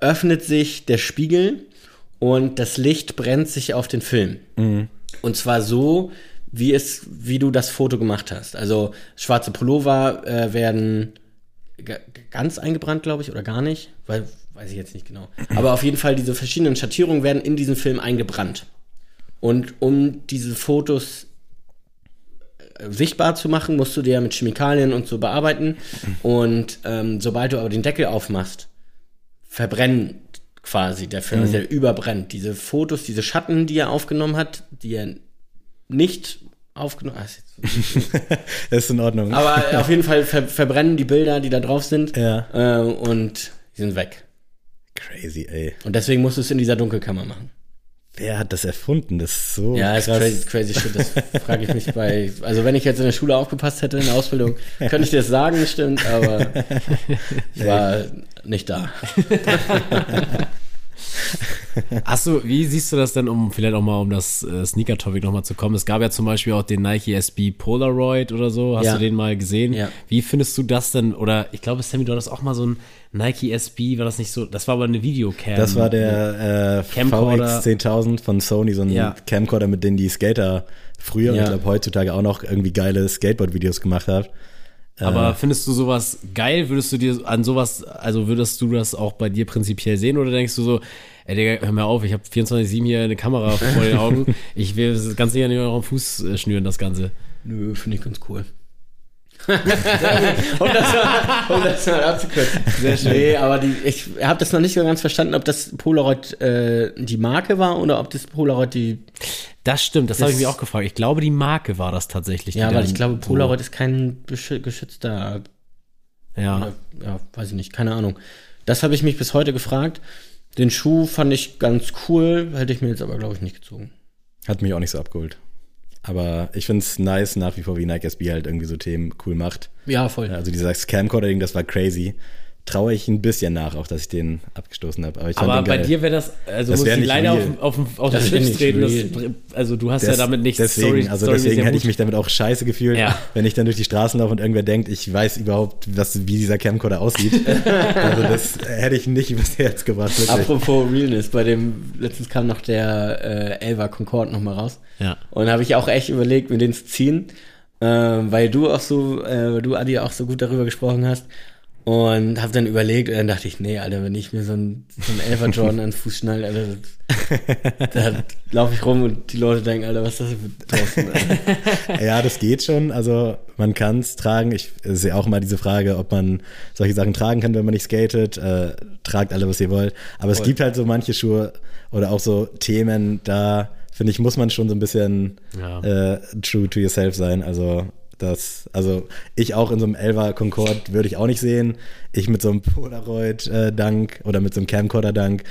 öffnet sich der Spiegel und das Licht brennt sich auf den Film. Und zwar so, wie es, wie du das Foto gemacht hast. Also schwarze Pullover äh, werden ganz eingebrannt, glaube ich, oder gar nicht, weil weiß ich jetzt nicht genau. Aber auf jeden Fall diese verschiedenen Schattierungen werden in diesen Film eingebrannt. Und um diese Fotos äh, sichtbar zu machen, musst du die ja mit Chemikalien und so bearbeiten. Und ähm, sobald du aber den Deckel aufmachst, verbrennt quasi der Film, also der überbrennt. Diese Fotos, diese Schatten, die er aufgenommen hat, die er nicht aufgenommen hat. Das [LAUGHS] ist in Ordnung. Aber auf jeden Fall ver verbrennen die Bilder, die da drauf sind. Ja. Äh, und die sind weg. Crazy, ey. Und deswegen musst du es in dieser Dunkelkammer machen. wer hat das erfunden? Das ist so Ja, ist krass. crazy, crazy shit. Das frage ich mich bei. Also, wenn ich jetzt in der Schule aufgepasst hätte in der Ausbildung, könnte ich dir das sagen, stimmt, aber ich [LAUGHS] war nicht da. [LAUGHS] [LAUGHS] Achso, wie siehst du das denn, um vielleicht auch mal um das äh, Sneaker-Topic nochmal zu kommen? Es gab ja zum Beispiel auch den Nike SB Polaroid oder so. Hast Ja. du den mal gesehen? Ja. Wie findest du das denn? Oder ich glaube, Sammy, du hattest auch mal so ein Nike SB, war das nicht so? Das war aber eine Videocam. Das war der äh. VX 10000 von Sony, so ein Ja. Camcorder, mit dem die Skater früher und ich glaube heutzutage auch noch irgendwie geile Skateboard-Videos gemacht haben. Aber findest du sowas geil? Würdest du dir an sowas, also würdest du das auch bei dir prinzipiell sehen oder denkst du so, ey Digga, hör mir auf, ich habe 24-7 hier eine Kamera vor den Augen, [LAUGHS] ich will das ganz sicher nicht mehr auf den Fuß äh, schnüren, das Ganze. Nö, finde ich ganz cool. [LAUGHS] um, das mal, um das mal abzukürzen. Sehr schön. Nee, aber die, ich habe das noch nicht so ganz verstanden, ob das Polaroid äh, die Marke war oder ob das Polaroid die. Das stimmt, das, habe ich Das- mich auch gefragt. Ich glaube, die Marke war das tatsächlich. Ja, weil ich glaube, so- Polaroid ist kein geschützter. Ja. Oder, ja, weiß ich nicht, keine Ahnung. Das habe ich mich bis heute gefragt. Den Schuh fand ich ganz cool, hätte ich mir jetzt aber, glaube ich, nicht gezogen. Hat mich auch nicht so abgeholt. Aber ich finde es nice nach wie vor, wie Nike SB halt irgendwie so Themen cool macht. Ja, voll. Also dieser Camcorder-Ding, das war crazy. Traue ich ein bisschen nach, auch dass ich den abgestoßen habe. Aber, ich fand Aber bei geil. dir wäre das, also Das muss wär ich nicht leider auf, real. auf, auf, auf Das den nicht treten. Das, also du hast ja Des- damit nichts Deswegen, also storymäßig deswegen hätte ich mich damit auch scheiße gefühlt, Ja. wenn ich dann durch die Straßen laufe und irgendwer denkt, ich weiß überhaupt, was, wie dieser Camcorder aussieht. [LAUGHS] also das hätte ich nicht bis jetzt gebracht. Wirklich. Apropos Realness, bei dem, letztens kam noch der äh, Elva Concorde noch mal raus. Ja. Und habe ich auch echt überlegt, mir den zu ziehen, äh, weil du auch so, äh, du Adi auch so gut darüber gesprochen hast. Und habe dann überlegt und dann dachte ich, nee, Alter, wenn ich mir so ein, so ein Elfer Jordan an den Fuß schnall, Alter, [LAUGHS] da laufe ich rum und die Leute denken, Alter, was ist das für draußen? Alter? [LAUGHS] Ja, das geht schon. Also man kann es tragen. Ich sehe auch mal diese Frage, ob man solche Sachen tragen kann, wenn man nicht skatet. Äh, tragt alle, was ihr wollt. Aber es Voll. gibt halt so manche Schuhe oder auch so Themen, da finde ich, muss man schon so ein bisschen Ja. äh, true to yourself sein. Also das, also ich auch in so einem Elva Concorde würde ich auch nicht sehen. Ich mit so einem Polaroid-Dank oder mit so einem Camcorder-Dank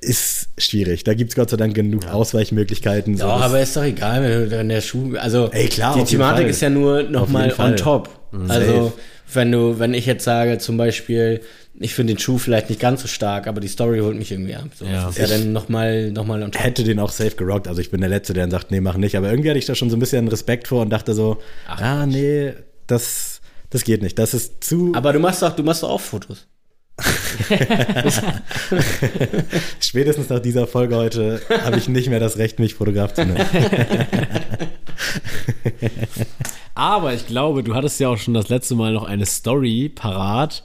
ist schwierig. Da gibt es Gott sei Dank genug Ausweichmöglichkeiten. So, Ja, aber ist doch egal, wenn der Schuh, also Ey, klar, die Thematik ist ja nur nochmal on top. Mhm. Also Safe. wenn du, wenn ich jetzt sage zum Beispiel, ich finde den Schuh vielleicht nicht ganz so stark, aber die Story holt mich irgendwie ab. So, Ja. das ist ja dann nochmal noch mal hätte den auch safe gerockt. Also ich bin der Letzte, der dann sagt, nee, mach nicht. Aber irgendwie hatte ich da schon so ein bisschen Respekt vor und dachte so, ah, nee, das, das geht nicht. Das ist zu. Aber du machst doch, du machst doch auch Fotos. [LAUGHS] spätestens nach dieser Folge heute habe ich nicht mehr das Recht, mich Fotograf zu nennen. [LAUGHS] Aber ich glaube, du hattest ja auch schon das letzte Mal noch eine Story parat,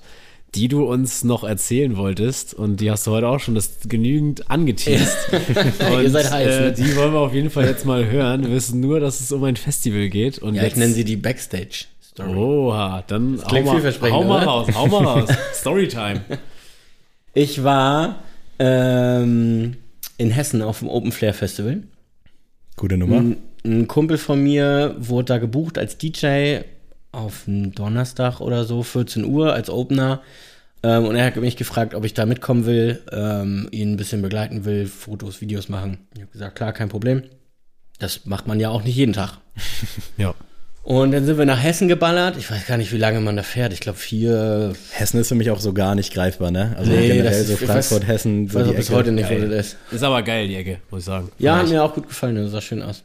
die du uns noch erzählen wolltest. Und die hast du heute auch schon das genügend angeteased. [LAUGHS] Und, Ihr seid heiß, Äh, ne? die wollen wir auf jeden Fall jetzt mal hören. Wir wissen nur, dass es um ein Festival geht. Und Ja, jetzt, ich nenne sie die Backstage-Story. Oha, dann hau klingt mal, vielversprechend, hau mal oder? raus, hau mal [LAUGHS] raus. Storytime. Ich war ähm, in Hessen auf dem Open Flair Festival. Gute Nummer. Ein, ein Kumpel von mir wurde da gebucht als DJ auf einen Donnerstag oder so, 14 Uhr als Opener. Ähm, und er hat mich gefragt, ob ich da mitkommen will, ähm, ihn ein bisschen begleiten will, Fotos, Videos machen. Ich habe gesagt, klar, kein Problem. Das macht man ja auch nicht jeden Tag. [LAUGHS] Ja. Und dann sind wir nach Hessen geballert. Ich weiß gar nicht, wie lange man da fährt. Ich glaube vier. Hessen ist für mich auch so gar nicht greifbar, ne? Also Nee, generell das ist- so ich weiß- Frankfurt, Hessen, Ich so weiß auch bis Ecke. heute nicht, wo Geil. das ist. Ist aber geil, die Ecke, muss ich sagen. Ja, hat mir auch gut gefallen, das sah schön aus.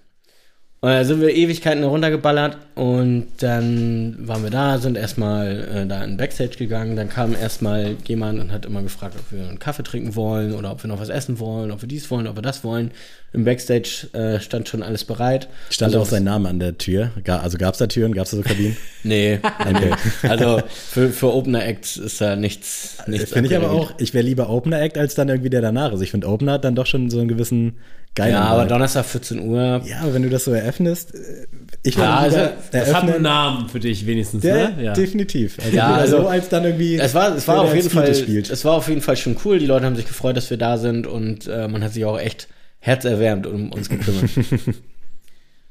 Und da sind wir Ewigkeiten runtergeballert und dann waren wir da, sind erstmal äh, da in den Backstage gegangen. Dann kam erstmal jemand und hat immer gefragt, ob wir einen Kaffee trinken wollen oder ob wir noch was essen wollen, ob wir dies wollen, ob wir das wollen. Im Backstage äh, stand schon alles bereit. Stand also, auch sein Name an der Tür. Also gab es da Türen, gab es da so Kabinen? [LAUGHS] Nee, nee. also für, für Opener Acts ist da nichts. nichts Finde ich aber auch, ich wäre lieber Opener Act als dann irgendwie der danach. Also ich finde Opener hat dann doch schon so einen gewissen geilen Ja, aber. Donnerstag 14 Uhr. Ja, aber wenn du das so eröffnest, äh, ich Ja, also, Das hat einen. Namen für dich wenigstens, Ja, ne? definitiv. [LAUGHS] Also, Ja, also- so als dann irgendwie. Es war, es war auf jeden Fall, spielt. es war auf jeden Fall schon cool. Die Leute haben sich gefreut, dass wir da sind und äh, man hat sich auch echt herzerwärmt um uns gekümmert. [LAUGHS]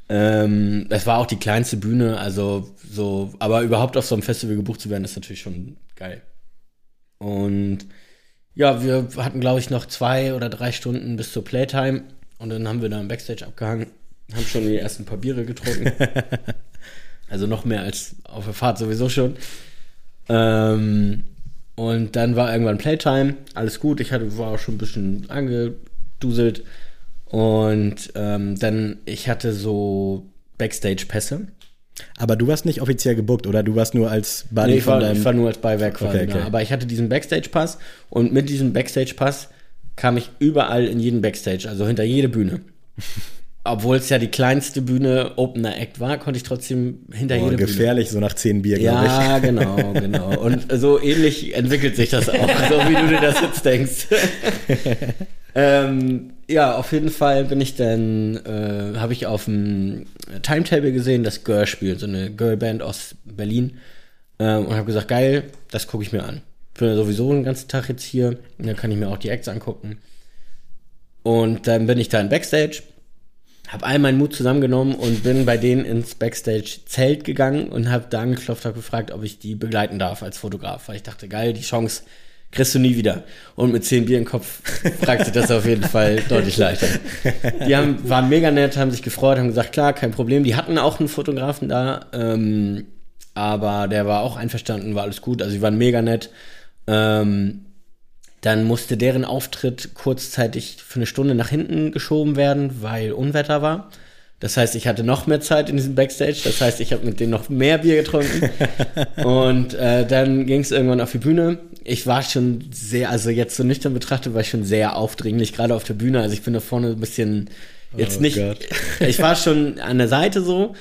ähm, es war auch die kleinste Bühne, also so, aber überhaupt auf so einem Festival gebucht zu werden, ist natürlich schon geil. Und ja, wir hatten, glaube ich, noch zwei oder drei Stunden bis zur Playtime Und dann haben wir da im Backstage abgehangen, haben schon die ersten paar Biere getrunken. [LAUGHS] also noch mehr als auf der Fahrt sowieso schon. Ähm, und dann war irgendwann Playtime, alles gut. Ich hatte, war auch schon ein bisschen angeduselt. Und ähm, dann, ich hatte so Backstage-Pässe. Aber du warst nicht offiziell gebuckt, oder? Du warst nur als Buddy Nee, ich, von war, deinem... ich war nur als Beiwerk quasi Okay, okay. Aber ich hatte diesen Backstage-Pass und mit diesem Backstage-Pass kam ich überall in jeden Backstage, also hinter jede Bühne. [LAUGHS] Obwohl es ja die kleinste Bühne Opener Act war, konnte ich trotzdem hinter Boah, jede Bühne. gefährlich, so nach zehn Bier, glaube ich. Ja, genau, genau. Und so ähnlich entwickelt sich das auch, so wie du dir das jetzt denkst. [LAUGHS] ähm, ja, auf jeden Fall bin ich dann, äh, habe ich auf dem Timetable gesehen, dass Girl spielt, so eine Girlband aus Berlin. Ähm, und habe gesagt, geil, das gucke ich mir an. Bin ja sowieso den ganzen Tag jetzt hier, und dann kann ich mir auch die Acts angucken. Und dann bin ich da in Backstage, habe all meinen Mut zusammengenommen und bin bei denen ins Backstage-Zelt gegangen und habe da angeklopft, habe gefragt, ob ich die begleiten darf als Fotograf, weil ich dachte, geil, die Chance kriegst du nie wieder. Und mit zehn Bier im Kopf [LAUGHS] fragt sich das auf jeden Fall deutlich leichter. Die haben, waren mega nett, haben sich gefreut, haben gesagt, klar, kein Problem. Die hatten auch einen Fotografen da, ähm, aber der war auch einverstanden, war alles gut. Also die waren mega nett. Ähm, dann musste deren Auftritt kurzzeitig für eine Stunde nach hinten geschoben werden, weil Unwetter war. Das heißt, ich hatte noch mehr Zeit in diesem Backstage. Das heißt, ich habe mit denen noch mehr Bier getrunken. [LAUGHS] und äh, dann ging es irgendwann auf die Bühne. Ich war schon sehr, also jetzt so nüchtern betrachtet, war ich schon sehr aufdringlich, gerade auf der Bühne. Also ich bin da vorne ein bisschen jetzt Oh nicht. Ich war schon an der Seite so,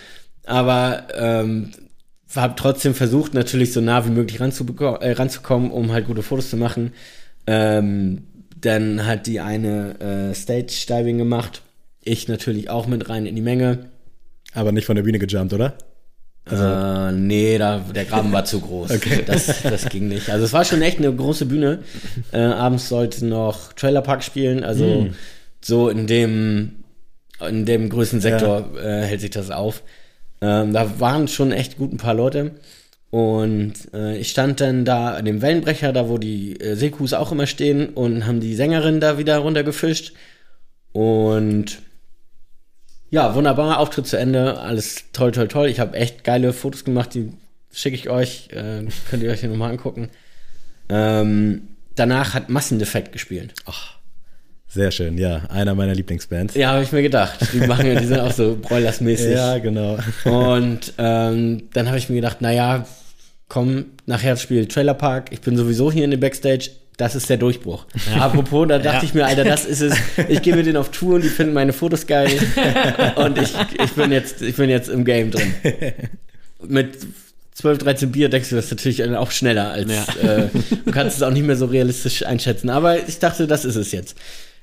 aber ähm, habe trotzdem versucht, natürlich so nah wie möglich äh, ranzukommen, um halt gute Fotos zu machen. Ähm, dann hat die eine äh, Stage-Diving gemacht. Ich natürlich auch mit rein in die Menge. Aber nicht von der Bühne gejumpt, oder? äh, nee, da, der Graben war zu groß. [LAUGHS] Okay. Das, das ging nicht. Also es war schon echt eine große Bühne. Äh, abends sollte noch Trailer Park spielen. Also so in dem, in dem Größensektor äh, hält sich das auf. Ähm, da waren schon echt gut ein paar Leute. Und äh, ich stand dann da an dem Wellenbrecher, da wo die äh, Sekus auch immer stehen, und haben die Sängerin da wieder runtergefischt. Und ja, wunderbar, Auftritt zu Ende, alles toll, toll, toll. Ich habe echt geile Fotos gemacht, die schicke ich euch, äh, könnt ihr euch hier nochmal angucken. Ähm, danach hat Massendefekt gespielt. Sehr schön, ja. Einer meiner Lieblingsbands. Ja, habe ich mir gedacht. Die machen, die sind auch so Broilers-mäßig. Ja, genau. Und ähm, dann habe ich mir gedacht, naja, komm, nachher spielt Trailer Park. Ich bin sowieso hier in dem Backstage. Das ist der Durchbruch. Apropos, da dachte Ja. ich mir, Alter, das ist es. Ich gehe mit denen auf Tour und die finden meine Fotos geil. und ich, ich, bin jetzt, ich bin jetzt im Game drin. Mit 12, 13 Bier denkst du das natürlich auch schneller als Ja. äh, du kannst es auch nicht mehr so realistisch einschätzen. Aber ich dachte, das ist es jetzt.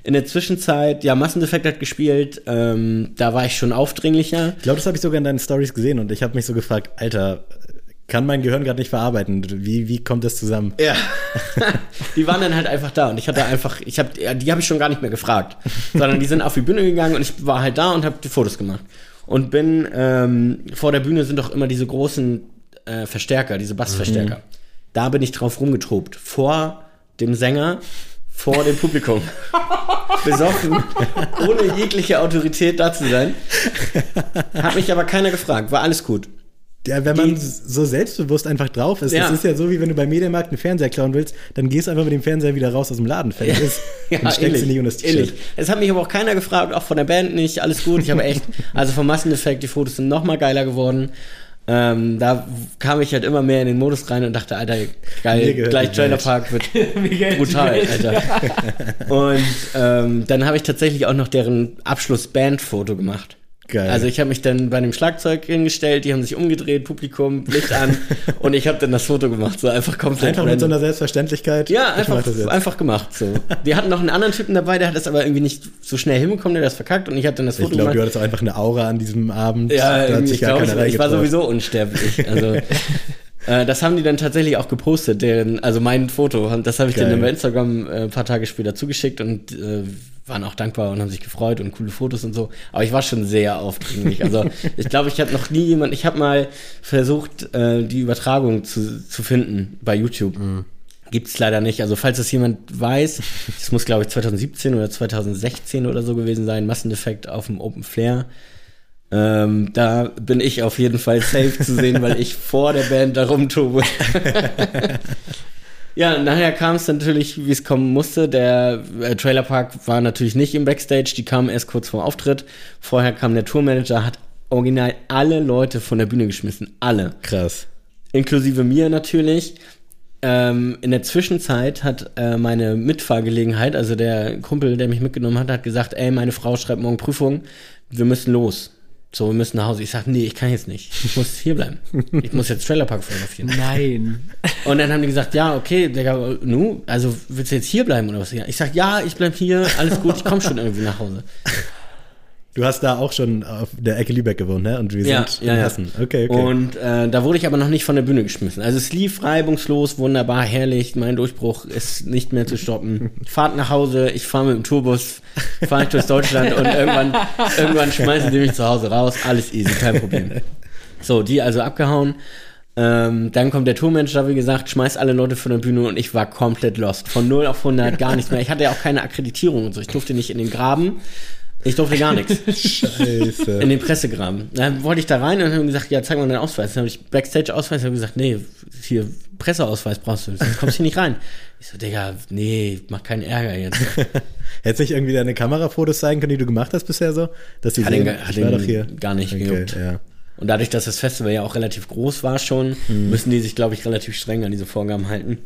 In der Zwischenzeit, ja, Massendefekt hat gespielt, ähm, da war ich schon aufdringlicher. Ich glaube, das habe ich sogar in deinen Stories gesehen und ich habe mich so gefragt, Alter, kann mein Gehirn gerade nicht verarbeiten. Wie, wie kommt das zusammen? Ja. [LAUGHS] die waren dann halt einfach da und ich hatte einfach, ich habe, die habe ich schon gar nicht mehr gefragt, sondern die sind auf die Bühne gegangen und ich war halt da und habe die Fotos gemacht und bin ähm, vor der Bühne sind doch immer diese großen äh, Verstärker, diese Bassverstärker. Da bin ich drauf rumgetobt vor dem Sänger, vor dem Publikum. [LAUGHS] Besoffen, ohne jegliche Autorität da zu sein. Hat mich aber keiner gefragt, war alles gut. Ja, wenn man Die- so selbstbewusst einfach drauf ist, Ja. das ist ja so, wie wenn du beim Mediamarkt einen Fernseher klauen willst, dann gehst du einfach mit dem Fernseher wieder raus aus dem Laden. Fertig ist. [LAUGHS] und steckst ihn nicht unter das. T-Shirt. Es hat mich aber auch keiner gefragt, auch von der Band nicht, alles gut. Ich habe echt, [LAUGHS] also vom Masseneffekt, die Fotos sind noch mal geiler geworden. Ähm, da kam ich halt immer mehr in den Modus rein und dachte, Alter, geil, gleich Trailer. Park wird [LAUGHS] brutal. Alter. Und ähm, dann habe ich tatsächlich auch noch deren Abschluss-Band-Foto gemacht. Geil. Also ich habe mich dann bei dem Schlagzeug hingestellt, die haben sich umgedreht, Publikum, Licht an [LAUGHS] und ich habe dann das Foto gemacht, so einfach komplett Einfach mit so einer Selbstverständlichkeit. Ja, ich einfach, einfach gemacht. So. Die hatten noch einen anderen Typen dabei, der hat das aber irgendwie nicht so schnell hinbekommen, der hat das verkackt und ich hatte dann das Ich Foto glaube, du gemacht. hattest auch einfach eine Aura an diesem Abend. Ja, Da hat irgendwie, sich ich keiner ich war sowieso unsterblich. Also [LAUGHS] äh, das haben die dann tatsächlich auch gepostet, deren, also mein Foto. Das habe ich Geil. dann bei Instagram äh, ein paar Tage später zugeschickt und äh, waren auch dankbar und haben sich gefreut und coole Fotos und so. Aber ich war schon sehr aufdringlich. Also [LAUGHS] ich glaube, ich habe noch nie jemand, ich habe mal versucht, äh, die Übertragung zu, zu finden bei YouTube. Gibt es leider nicht. Also falls das jemand weiß, das muss glaube ich 2017 oder 2016 oder so gewesen sein, Massendefekt auf dem Open Flair. Ähm, da bin ich auf jeden Fall safe zu sehen, weil ich vor der Band da rumtobe. [LAUGHS] ja, nachher kam es natürlich, wie es kommen musste. Der äh, Trailerpark war natürlich nicht im Backstage, die kamen erst kurz vor Auftritt. Vorher kam der Tourmanager, hat original alle Leute von der Bühne geschmissen. Alle. Krass. Inklusive mir natürlich. Ähm, in der Zwischenzeit hat äh, meine Mitfahrgelegenheit, also der Kumpel, der mich mitgenommen hat, hat gesagt, ey, meine Frau schreibt morgen Prüfung, wir müssen los. So, wir müssen nach Hause. Ich sag, nee, ich kann jetzt nicht. Ich muss hier bleiben. Ich muss jetzt Trailerpark fotografieren. Nein. Und dann haben die gesagt, ja, okay, Digga, nu, also willst du jetzt hier bleiben oder was? Ich sag, ja, ich bleib hier, alles gut, ich komme schon irgendwie nach Hause. Du hast da auch schon auf der Ecke Lübeck gewohnt, ne? Und wir Ja, sind ja, in ja. Hessen. Okay, okay. Und äh, da wurde ich aber noch nicht von der Bühne geschmissen. Also es lief reibungslos, wunderbar, herrlich. Mein Durchbruch ist nicht mehr zu stoppen. [LAUGHS] Fahrt nach Hause, ich fahre mit dem Tourbus, fahre ich durch Deutschland und irgendwann, irgendwann schmeißen die mich zu Hause raus. Alles easy, kein Problem. So, die also abgehauen. Ähm, dann kommt der Tourmanager, wie gesagt, schmeißt alle Leute von der Bühne und ich war komplett lost. Von 0 auf 100 gar nichts mehr. Ich hatte ja auch keine Akkreditierung und so. Ich durfte nicht in den Graben. Ich durfte gar nichts. [LAUGHS] Scheiße. In den Pressegraben. Dann wollte ich da rein und haben gesagt, ja, zeig mal deinen Ausweis. Dann habe ich Backstage-Ausweis und habe gesagt, nee, hier Presseausweis brauchst du, sonst kommst du hier nicht rein. Ich so, Digga, nee, mach keinen Ärger jetzt. [LAUGHS] Hättest du nicht irgendwie deine Kamerafotos zeigen können, die du gemacht hast bisher so? Dass die Hat sehen, den, hat ich war doch hier. gar nicht Okay, gejuckt. ja. Und dadurch, dass das Festival ja auch relativ groß war schon, müssen die sich, glaube ich, relativ streng an diese Vorgaben halten.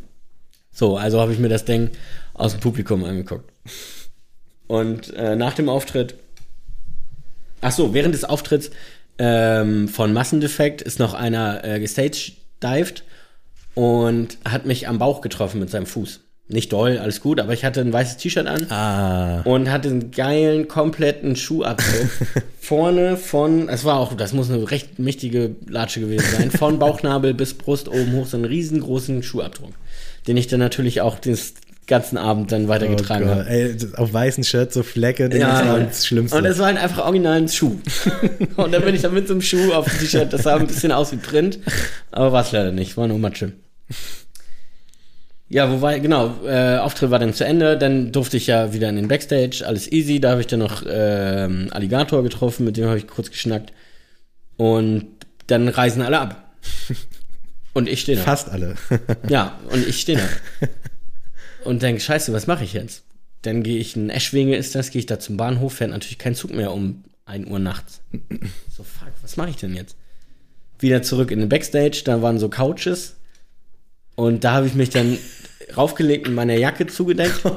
So, also habe ich mir das Ding aus dem Publikum angeguckt. Und äh, nach dem Auftritt, ach so, während des Auftritts ähm, von Massendefekt ist noch einer äh, gestagedived und hat mich am Bauch getroffen mit seinem Fuß. Nicht doll, alles gut, aber ich hatte ein weißes T-Shirt an Ah. und hatte einen geilen, kompletten Schuhabdruck. [LAUGHS] Vorne von, es war auch, das muss eine recht mächtige Latsche gewesen sein, von Bauchnabel [LAUGHS] bis Brust oben hoch, so einen riesengroßen Schuhabdruck, den ich dann natürlich auch den ganzen Abend dann weitergetragen oh habe. Ey, auf weißen Shirt so Flecke, das Ja, Mann. das Schlimmste. Und es war halt einfach original ein Schuh. [LAUGHS] und dann bin ich dann mit so einem Schuh auf dem T-Shirt, das sah ein bisschen aus wie Print, aber war es leider nicht, war nur Matsche. Ja, wo war genau, äh, Auftritt war dann zu Ende, dann durfte ich ja wieder in den Backstage, alles easy, da habe ich dann noch ähm, Alligator getroffen, mit dem habe ich kurz geschnackt und dann reisen alle ab. [LAUGHS] Und ich stehe da. Fast alle. Ja, und ich stehe da. [LAUGHS] Und denke, scheiße, was mache ich jetzt? Dann gehe ich in Eschwinge ist das, gehe ich da zum Bahnhof, fährt natürlich kein Zug mehr um 1 Uhr nachts. So, fuck, was mache ich denn jetzt? Wieder zurück in den Backstage, da waren so Couches. Und da habe ich mich dann raufgelegt und meine Jacke zugedeckt. [LAUGHS]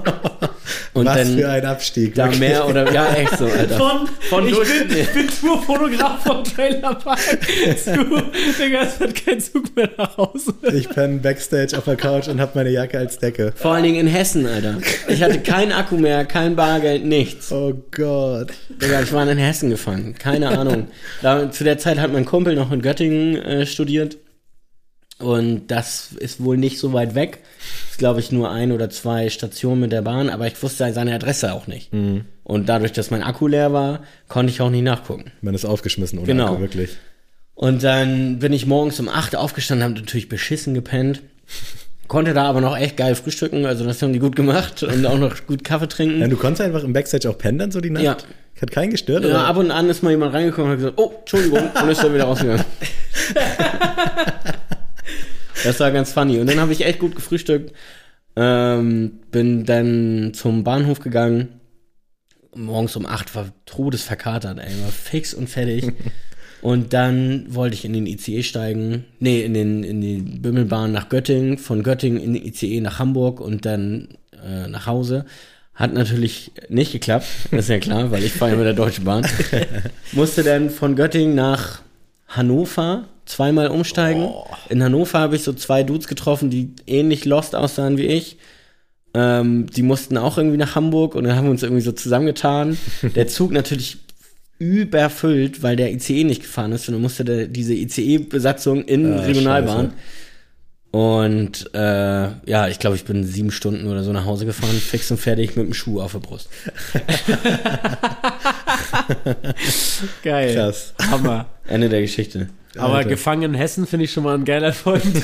Und Was dann für ein Abstieg. da wirklich. mehr oder ja, echt so, [LAUGHS] Alter. Von, Von ich, durch- bin, ich bin Tourfotograf vom Trailerpark. [LAUGHS] Zu, Digga, es wird kein Zug mehr nach Hause. Ich penne Backstage auf der Couch und habe meine Jacke als Decke. Vor allen Dingen in Hessen, Alter. Ich hatte keinen Akku mehr, kein Bargeld, nichts. Oh Gott. Digga, ich war in Hessen gefangen. Keine Ahnung. Da, zu der Zeit hat mein Kumpel noch in Göttingen äh, studiert. Und das ist wohl nicht so weit weg. Ist, glaube ich, nur ein oder zwei Stationen mit der Bahn, aber ich wusste seine Adresse auch nicht. Und dadurch, dass mein Akku leer war, konnte ich auch nicht nachgucken. Man ist aufgeschmissen ohne Genau. Akku, wirklich. Und dann bin ich morgens um 8 aufgestanden, habe natürlich beschissen gepennt. Konnte da aber noch echt geil frühstücken, also das haben die gut gemacht und auch noch gut Kaffee trinken. Ja, du konntest einfach im Backstage auch pennen dann so die Nacht? Ja. Hat keinen gestört? Ja, oder? ab und an ist mal jemand reingekommen und hat gesagt, oh, Entschuldigung, und ist dann wieder rausgegangen. [LAUGHS] das war ganz funny. Und dann habe ich echt gut gefrühstückt, ähm, bin dann zum Bahnhof gegangen. Morgens um 8 war todesverkatert, ey, war fix und fertig. [LAUGHS] Und dann wollte ich in den ICE steigen, nee, in, den, in die Bimmelbahn nach Göttingen, von Göttingen in den ICE nach Hamburg und dann äh, nach Hause. Hat natürlich nicht geklappt, ist ja klar, weil ich fahre ja mit der Deutschen Bahn. [LAUGHS] Musste dann von Göttingen nach Hannover zweimal umsteigen. In Hannover habe ich so zwei Dudes getroffen, die ähnlich lost aussahen wie ich. Ähm, die mussten auch irgendwie nach Hamburg und dann haben wir uns irgendwie so zusammengetan. [LAUGHS] Der Zug natürlich überfüllt, weil der ICE nicht gefahren ist und dann musste der, diese ICE-Besatzung in Ah, Regionalbahn. scheiße. Und äh, ja, ich glaube, ich bin sieben Stunden oder so nach Hause gefahren, fix und fertig mit dem Schuh auf der Brust. [LAUGHS] [LAUGHS] Geil. Krass. Hammer. Ende der Geschichte. Aber Alter. gefangen in Hessen finde ich schon mal ein geiler Folgen. [LAUGHS]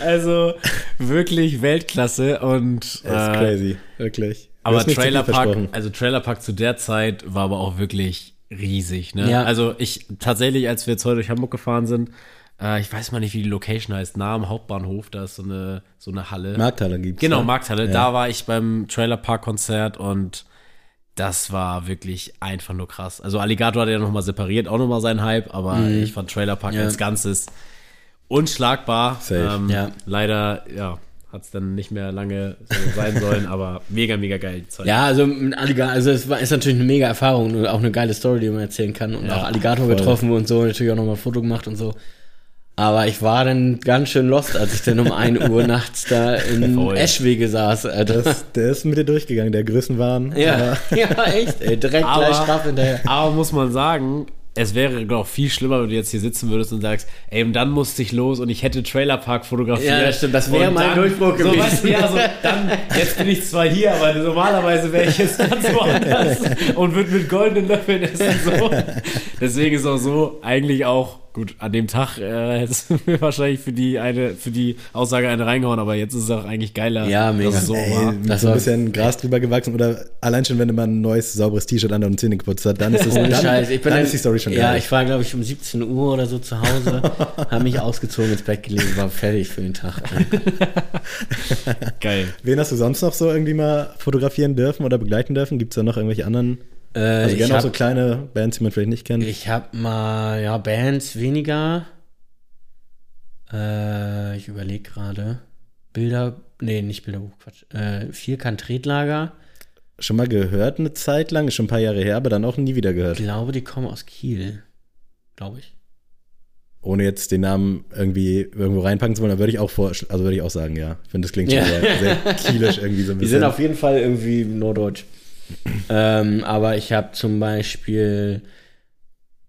Also wirklich Weltklasse und Das ist äh, crazy, wirklich. Du aber Trailerpark, versprochen. also Trailerpark zu der Zeit war aber auch wirklich riesig, ne? Ja. Also ich tatsächlich, als wir jetzt heute durch Hamburg gefahren sind, äh, ich weiß mal nicht, wie die Location heißt, nah am Hauptbahnhof, da ist so eine so eine Halle. Markthalle gibt's. Genau, ne? Markthalle. Ja. Da war ich beim Trailerpark-Konzert und das war wirklich einfach nur krass. Also Alligator hat ja nochmal separiert, auch nochmal seinen Hype, aber ich fand Trailerpark Ja. als Ganzes unschlagbar. Ähm, Ja. Leider, ja, hat es dann nicht mehr lange so sein sollen, [LAUGHS] aber mega, mega geil. Ja, also Alligator, also es war, ist natürlich eine mega Erfahrung und auch eine geile Story, die man erzählen kann. Und Ja, auch Alligator voll. getroffen und so, natürlich auch nochmal ein Foto gemacht und so. Aber ich war dann ganz schön lost, als ich dann um [LAUGHS] 1 Uhr nachts da in Voll. Eschwege saß, Alter. Das, der ist mit dir durchgegangen, der Größenwahn. ja, [LAUGHS] ja, echt, ey, direkt Aber- gleich straff hinterher. Aber muss man sagen, es wäre doch viel schlimmer, wenn du jetzt hier sitzen würdest und sagst, ey, und dann musste ich los und ich hätte Trailerpark fotografiert. Ja, das stimmt, das wäre mein dann- Durchbruch so, gewesen. Weißt du, ja, so, dann, jetzt bin ich zwar hier, aber normalerweise wäre ich jetzt ganz woanders [LAUGHS] und würde mit goldenen Löffeln essen. So. Deswegen ist auch so, eigentlich auch, gut, an dem Tag äh, [LAUGHS] hättest du mir wahrscheinlich für die, eine, für die Aussage eine reingehauen, aber jetzt ist es auch eigentlich geiler, Ja, mega. dass es so Ey, war. Das so ein bisschen Gras drüber gewachsen oder allein schon, wenn man ein neues, sauberes T-Shirt an und Zähne geputzt hat, dann ist es Ohne dann, Scheiß. Ich bin dann dann, ist die Story schon Ja, geil. ich war, glaube ich, um 17 Uhr oder so zu Hause, [LAUGHS] habe mich ausgezogen, ins Bett gelegt, war fertig für den Tag. [LAUGHS] Geil. Wen hast du sonst noch so irgendwie mal fotografieren dürfen oder begleiten dürfen? Gibt es da noch irgendwelche anderen? Äh, Also ich gerne auch so kleine Bands, die man vielleicht nicht kennt. Ich habe mal, ja, Bands weniger. Äh, ich überlege gerade. Bilder, nee, nicht Bilderbuch, Quatsch. Äh, Vierkant-Tretlager. Schon mal gehört eine Zeit lang, ist schon ein paar Jahre her, aber dann auch nie wieder Ich gehört. glaube, die kommen aus Kiel. Glaube ich. Ohne jetzt den Namen irgendwie irgendwo reinpacken zu wollen, da würde ich auch vor, also würde ich auch sagen, ja. Ich finde, das klingt schon Ja. sehr, sehr [LAUGHS] kielisch irgendwie so ein Die bisschen. sind auf jeden Fall irgendwie norddeutsch. Ähm, aber ich habe zum Beispiel,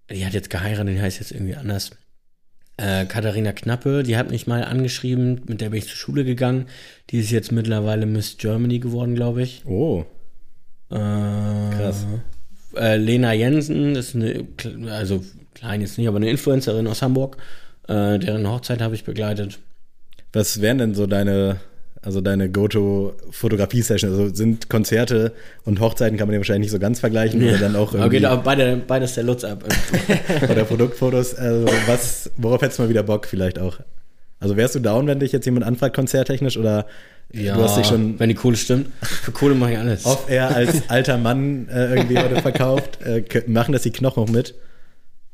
die hat jetzt geheiratet, die heißt jetzt irgendwie anders. Äh, Katharina Knappe, die hat mich mal angeschrieben, mit der bin ich zur Schule gegangen. Die ist jetzt mittlerweile Miss Germany geworden, glaube ich. oh, Äh, Krass. Äh, Lena Jensen, ist eine, also klein jetzt nicht, aber eine Influencerin aus Hamburg. Äh, deren Hochzeit habe ich begleitet. was wären denn so deine, also deine Go-To-Fotografie-Session? Also sind Konzerte und Hochzeiten kann man ja wahrscheinlich nicht so ganz vergleichen oder dann auch Aber irgendwie, geht auch beide, beides der Lutz ab. [LAUGHS] oder Produktfotos. Also was, worauf hättest du mal wieder Bock vielleicht auch? Also wärst du down, wenn dich jetzt jemand anfragt, konzerttechnisch oder du hast dich schon wenn die Kohle stimmt. Für Kohle mache ich alles. off-air als [LAUGHS] alter Mann äh, irgendwie heute verkauft? Äh, machen das die Knochen auch mit?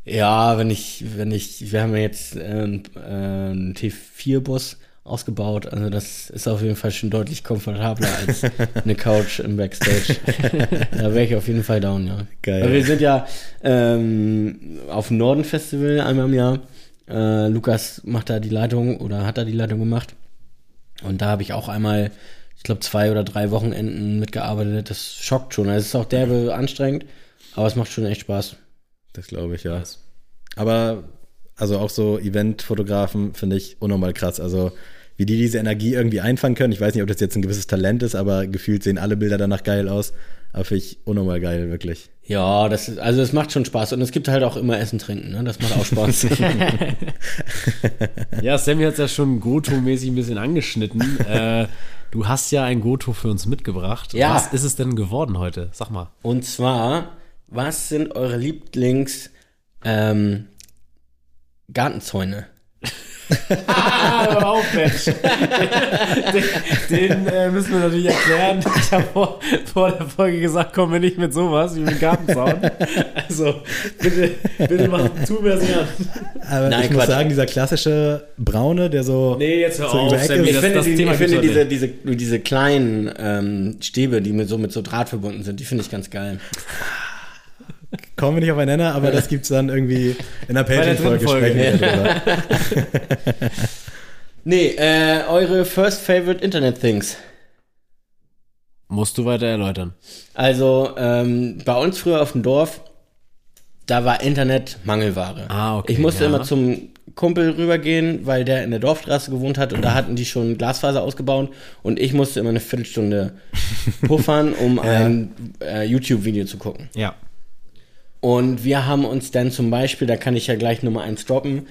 Ja, wenn ich, wenn ich, wir haben ja jetzt äh, einen, äh, einen T4-Bus ausgebaut, also das ist auf jeden Fall schon deutlich komfortabler als [LAUGHS] eine Couch im Backstage. [LAUGHS] da wäre ich auf jeden Fall down, ja. Geil. Weil wir sind ja ähm, auf dem Norden-Festival einmal im Jahr. Äh, Lukas macht da die Leitung oder hat da die Leitung gemacht. Und da habe ich auch einmal, ich glaube, zwei oder drei Wochenenden mitgearbeitet. Das schockt schon. Also es ist auch derbe anstrengend, aber es macht schon echt Spaß. Das glaube ich, ja. Aber also auch so Eventfotografen finde ich unnormal krass. Also wie die diese Energie irgendwie einfangen können. Ich weiß nicht, ob das jetzt ein gewisses Talent ist, aber gefühlt sehen alle Bilder danach geil aus. Aber finde ich unnormal geil, wirklich. Ja, das ist, also es macht schon Spaß. Und es gibt halt auch immer Essen, Trinken, ne? Das macht auch Spaß. [LAUGHS] Ja, Sammy hat es ja schon Goto-mäßig ein bisschen angeschnitten. [LAUGHS] äh, du hast ja ein Goto für uns mitgebracht. Ja. Was ist es denn geworden heute? Sag mal. Und zwar, was sind eure Lieblings ähm, Gartenzäune? Ah, hör auf, Mensch. den den äh, müssen wir natürlich erklären. Ich habe vor, vor der Folge gesagt, kommen wir nicht mit sowas wie mit Gartenzaun. Also, bitte, bitte mach, tu mir das nicht an. Aber Nein, ich muss Quatsch. sagen, dieser klassische braune, der so. Nee, jetzt hör So auf. Sammy, Ich das, finde, das die, Thema ich finde diese, diese, diese kleinen ähm, Stäbe, die mit so, mit so Draht verbunden sind, die finde ich ganz geil. Kommen wir nicht aufeinander, aber das gibt's dann irgendwie in der Patreon-Folge Folge. darüber. [LAUGHS] Nee, äh, eure first favorite Internet Things. Musst du weiter erläutern. Also, ähm, bei uns früher auf dem Dorf, da war Internet Mangelware. Ah, okay, Ich musste ja. immer zum Kumpel rübergehen, weil der in der Dorfstraße gewohnt hat und da hatten die schon Glasfaser ausgebaut und ich musste immer eine Viertelstunde puffern, um [LAUGHS] ein äh, YouTube-Video zu gucken. Ja. Und wir haben uns dann zum Beispiel, da kann ich ja gleich Nummer eins droppen,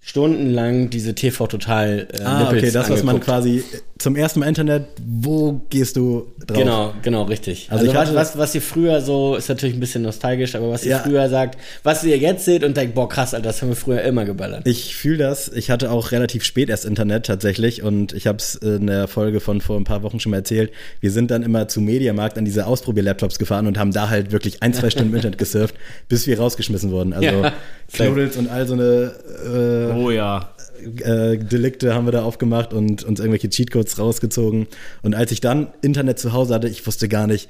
stundenlang diese TV Total äh, Ah, okay, das, was man angeguckt. quasi zum ersten Mal Internet, wo gehst du drauf? Genau, genau, richtig. Also Also, ich was, hatte- was, was ihr früher so, ist natürlich ein bisschen nostalgisch, aber was ihr Ja. früher sagt, was ihr jetzt seht und denkt, boah, krass, Alter, das haben wir früher immer geballert. Ich fühle das. Ich hatte auch relativ spät erst Internet tatsächlich und ich habe es in der Folge von vor ein paar Wochen schon mal erzählt. Wir sind dann immer zu Mediamarkt an diese Ausprobier-Laptops gefahren und haben da halt wirklich ein, zwei Stunden im Internet gesurft, [LAUGHS] bis wir rausgeschmissen wurden. Also Ja. Knuddels und all so eine Oh ja. Äh, Delikte haben wir da aufgemacht und uns irgendwelche Cheatcodes rausgezogen. Und als ich dann Internet zu Hause hatte, ich wusste gar nicht,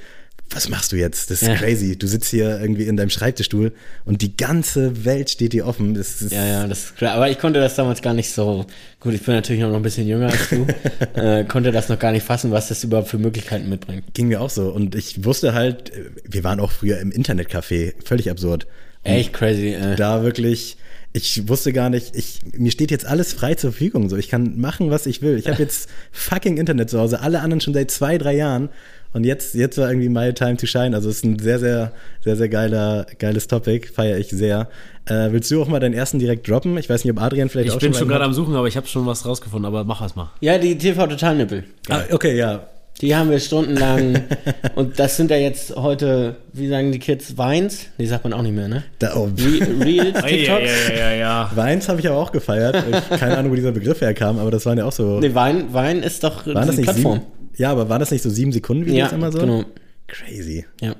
was machst du jetzt? Das ist Ja. crazy. Du sitzt hier irgendwie in deinem Schreibtischstuhl und die ganze Welt steht dir offen. Das ist Ja, ja, das ist klar. Aber ich konnte das damals gar nicht so. Gut, ich bin natürlich noch ein bisschen jünger als du. [LAUGHS] äh, konnte das noch gar nicht fassen, was das überhaupt für Möglichkeiten mitbringt. Ging mir auch so. Und ich wusste halt, äh, wir waren auch früher im Internetcafé, völlig absurd. Und Echt crazy. Äh. Da wirklich, ich wusste gar nicht, ich, mir steht jetzt alles frei zur Verfügung. So, ich kann machen, was ich will. Ich habe jetzt fucking Internet zu Hause, alle anderen schon seit zwei, drei Jahren. Und jetzt, jetzt war irgendwie my time to shine. Also es ist ein sehr, sehr, sehr, sehr geiler, geiles Topic. Feiere ich sehr. Äh, willst du auch mal deinen ersten direkt droppen? Ich weiß nicht, ob Adrian vielleicht Ich auch bin schon schon einen gerade hat. am Suchen, aber ich habe schon was rausgefunden, aber mach es mal. Ja, die TV Total Nippel. Ah, okay, ja. Die haben wir stundenlang. [LAUGHS] und das sind ja jetzt heute, wie sagen die Kids, Weins? Die sagt man auch nicht mehr, ne? Da, oh, Re Reels, [LAUGHS] TikToks? ja, ja, ja. Weins habe ich aber auch gefeiert. Ich, keine Ahnung, wo dieser Begriff herkam, aber das waren ja auch so. Nee, Wein, Wein ist doch waren das nicht Plattform. sieben? Ja, aber waren das nicht so sieben Sekunden Videos Ja, immer so? genau. Crazy. Ja.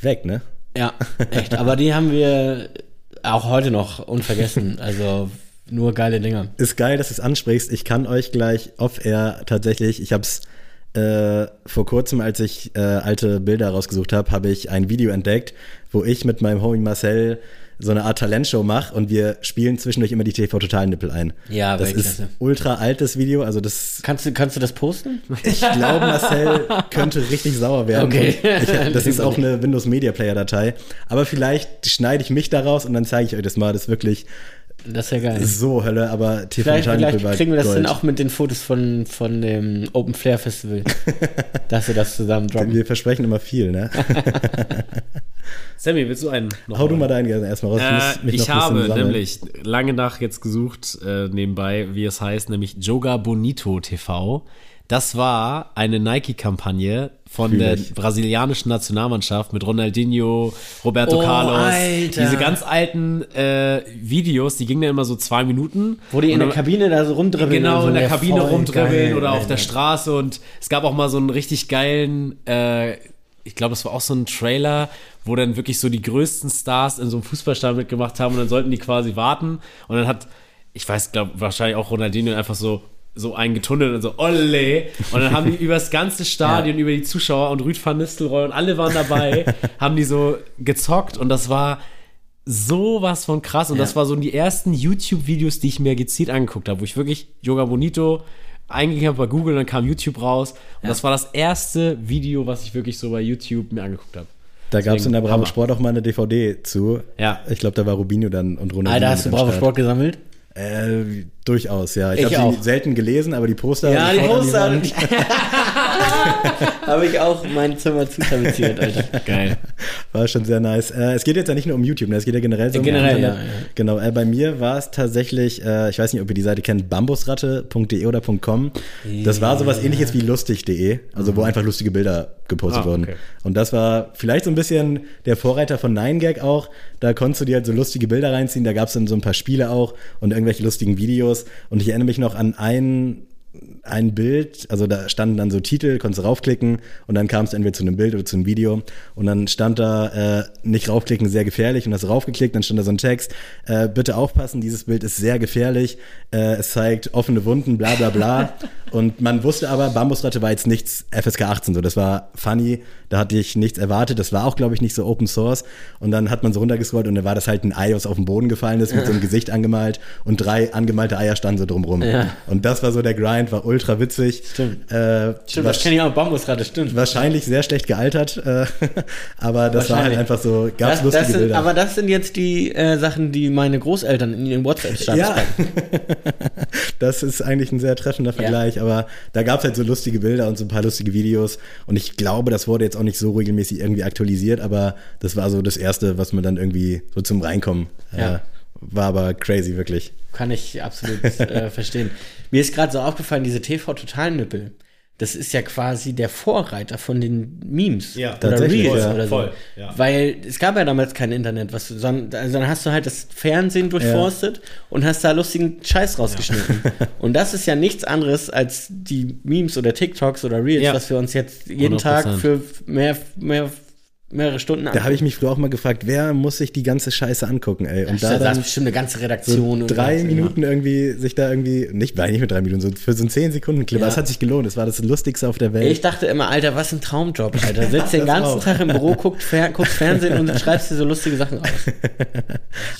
Weg, ne? Ja, echt. Aber die haben wir auch heute noch unvergessen. Also nur geile Dinger. Ist geil, dass du es ansprichst. Ich kann euch gleich off-air tatsächlich, ich habe es äh, vor kurzem, als ich äh, alte Bilder rausgesucht habe, habe ich ein Video entdeckt, wo ich mit meinem Homie Marcel so eine Art Talentshow mache und wir spielen zwischendurch immer die TV-Total-Nippel ein. Ja, das ist Weltklasse. ultra altes Video, also das Kannst du, kannst du das posten? Ich glaube, Marcel könnte richtig sauer werden. Okay. Ich, [LAUGHS] das ist auch eine Windows Media Player Datei. Aber vielleicht schneide ich mich daraus und dann zeige ich euch das mal. Das ist wirklich Das ist ja geil. so Hölle, aber TV Vielleicht, vielleicht kriegen wir das Gold. dann auch mit den Fotos von, von dem Open Flair Festival. [LAUGHS] dass wir das zusammen droppen. Wir versprechen immer viel, ne? [LAUGHS] Sammy, willst du einen noch Hau du mal deinen gerne erstmal raus. Äh, ich bisschen habe sammeln. nämlich lange nach jetzt gesucht, äh, nebenbei, wie es heißt, nämlich Joga Bonito TV. Das war eine Nike-Kampagne von Fühl der ich. brasilianischen Nationalmannschaft mit Ronaldinho, Roberto Oh, Carlos. Alter. Diese ganz alten äh, Videos, die gingen dann immer so zwei Minuten. Wo die in der Kabine da so rumdribbeln. Genau, so, in der Kabine rumdribbeln geil, oder auf Alter. der Straße und es gab auch mal so einen richtig geilen, äh, ich glaube, es war auch so ein Trailer, wo dann wirklich so die größten Stars in so einem Fußballstadion mitgemacht haben und dann sollten die quasi warten und dann hat, ich weiß, glaube wahrscheinlich auch Ronaldinho einfach so so eingetunnelt und so, olle. Und dann haben die [LAUGHS] über das ganze Stadion, über die Zuschauer und Rüd van Nistelrooy und alle waren dabei, [LAUGHS] haben die so gezockt und das war sowas von krass. Und Ja. das war so die ersten YouTube-Videos, die ich mir gezielt angeguckt habe, wo ich wirklich Yoga Bonito eingegeben habe bei Google und dann kam YouTube raus. Und das war das erste Video, was ich wirklich so bei YouTube mir angeguckt habe. Da gab es in der Bravo. Sport auch mal eine DVD zu. Ja. Ich glaube, da war Rubinho dann und Ronaldinho. Alter, hast du Bravo Start. Sport gesammelt? Äh, durchaus, ja. Ich, Ich habe sie selten gelesen, aber die Poster. Ja, die Poster. [LAUGHS] [LAUGHS] [LAUGHS] Habe ich auch mein Zimmer zutapeziert, Alter. Geil. War schon sehr nice. Äh, es geht jetzt ja nicht nur um YouTube, ne? es geht ja generell so um Generell, Internet. ja, ja. Genau, äh, bei mir war es tatsächlich, äh, ich weiß nicht, ob ihr die Seite kennt, bambusratte.de oder .com. Das war sowas ähnliches wie lustig.de, also wo einfach lustige Bilder gepostet Ah, wurden. okay. Und das war vielleicht so ein bisschen der Vorreiter von 9gag auch. Da konntest du dir halt so lustige Bilder reinziehen, da gab es dann so ein paar Spiele auch und irgendwelche lustigen Videos. Und ich erinnere mich noch an einen ein Bild, also da standen dann so Titel, konntest du raufklicken und dann kam es entweder zu einem Bild oder zu einem Video. Und dann stand da äh, nicht raufklicken, sehr gefährlich und hast raufgeklickt, dann stand da so ein Text, äh, bitte aufpassen, dieses Bild ist sehr gefährlich, äh, es zeigt offene Wunden, bla bla bla. [LAUGHS] Und man wusste aber, Bambusratte war jetzt nichts FSK 18 so, das war funny, da hatte ich nichts erwartet, das war auch glaube ich nicht so Open Source. Und dann hat man so runtergescrollt und da war das halt ein Ei, was auf dem Boden gefallen ist, mit [LAUGHS] so einem Gesicht angemalt und drei angemalte Eier standen so drumrum. Ja. und das war so der Grind, war ultra witzig. Stimmt. Äh, Stimmt, das kenne ich auch, Bambusratte, stimmt. wahrscheinlich sehr schlecht gealtert, äh, [LAUGHS] aber das war halt einfach so, gab es lustige das sind, Bilder. aber das sind jetzt die äh, Sachen, die meine Großeltern in ihren WhatsApp-Status ja, [LAUGHS] das ist eigentlich ein sehr treffender Vergleich, aber da gab es halt so lustige Bilder und so ein paar lustige Videos und ich glaube, das wurde jetzt auch nicht so regelmäßig irgendwie aktualisiert, aber das war so das Erste, was man dann irgendwie so zum Reinkommen äh, Ja. war aber crazy, wirklich. Kann ich absolut äh, [LAUGHS] verstehen. Mir ist gerade so aufgefallen, diese TV-Total-Nippel. Das ist ja quasi der Vorreiter von den Memes Ja, oder Reels ja, oder so. voll, ja. Weil es gab ja damals kein Internet, was du, sondern also dann hast du halt das Fernsehen durchforstet und hast da lustigen Scheiß rausgeschnitten. [LAUGHS] und das ist ja nichts anderes als die Memes oder TikToks oder Reels, Ja. was wir uns jetzt jeden Tag 100%. für mehr, mehr, mehrere Stunden Da habe ich mich früher auch mal gefragt, wer muss sich die ganze Scheiße angucken, ey? Und da da saß bestimmt eine ganze so Redaktion. und drei Minuten irgendwie sich da irgendwie, nicht, nein, nicht mit drei Minuten, so für so einen 10 Sekunden Clip. Ja. Das hat sich gelohnt. Das war das Lustigste auf der Welt. Ich dachte immer, Alter, was ein Traumjob, Alter. [LAUGHS] Sitzt den ganzen auch. Tag im Büro, guckt, Fer guckst Fernsehen und [LAUGHS] schreibst dir so lustige Sachen aus.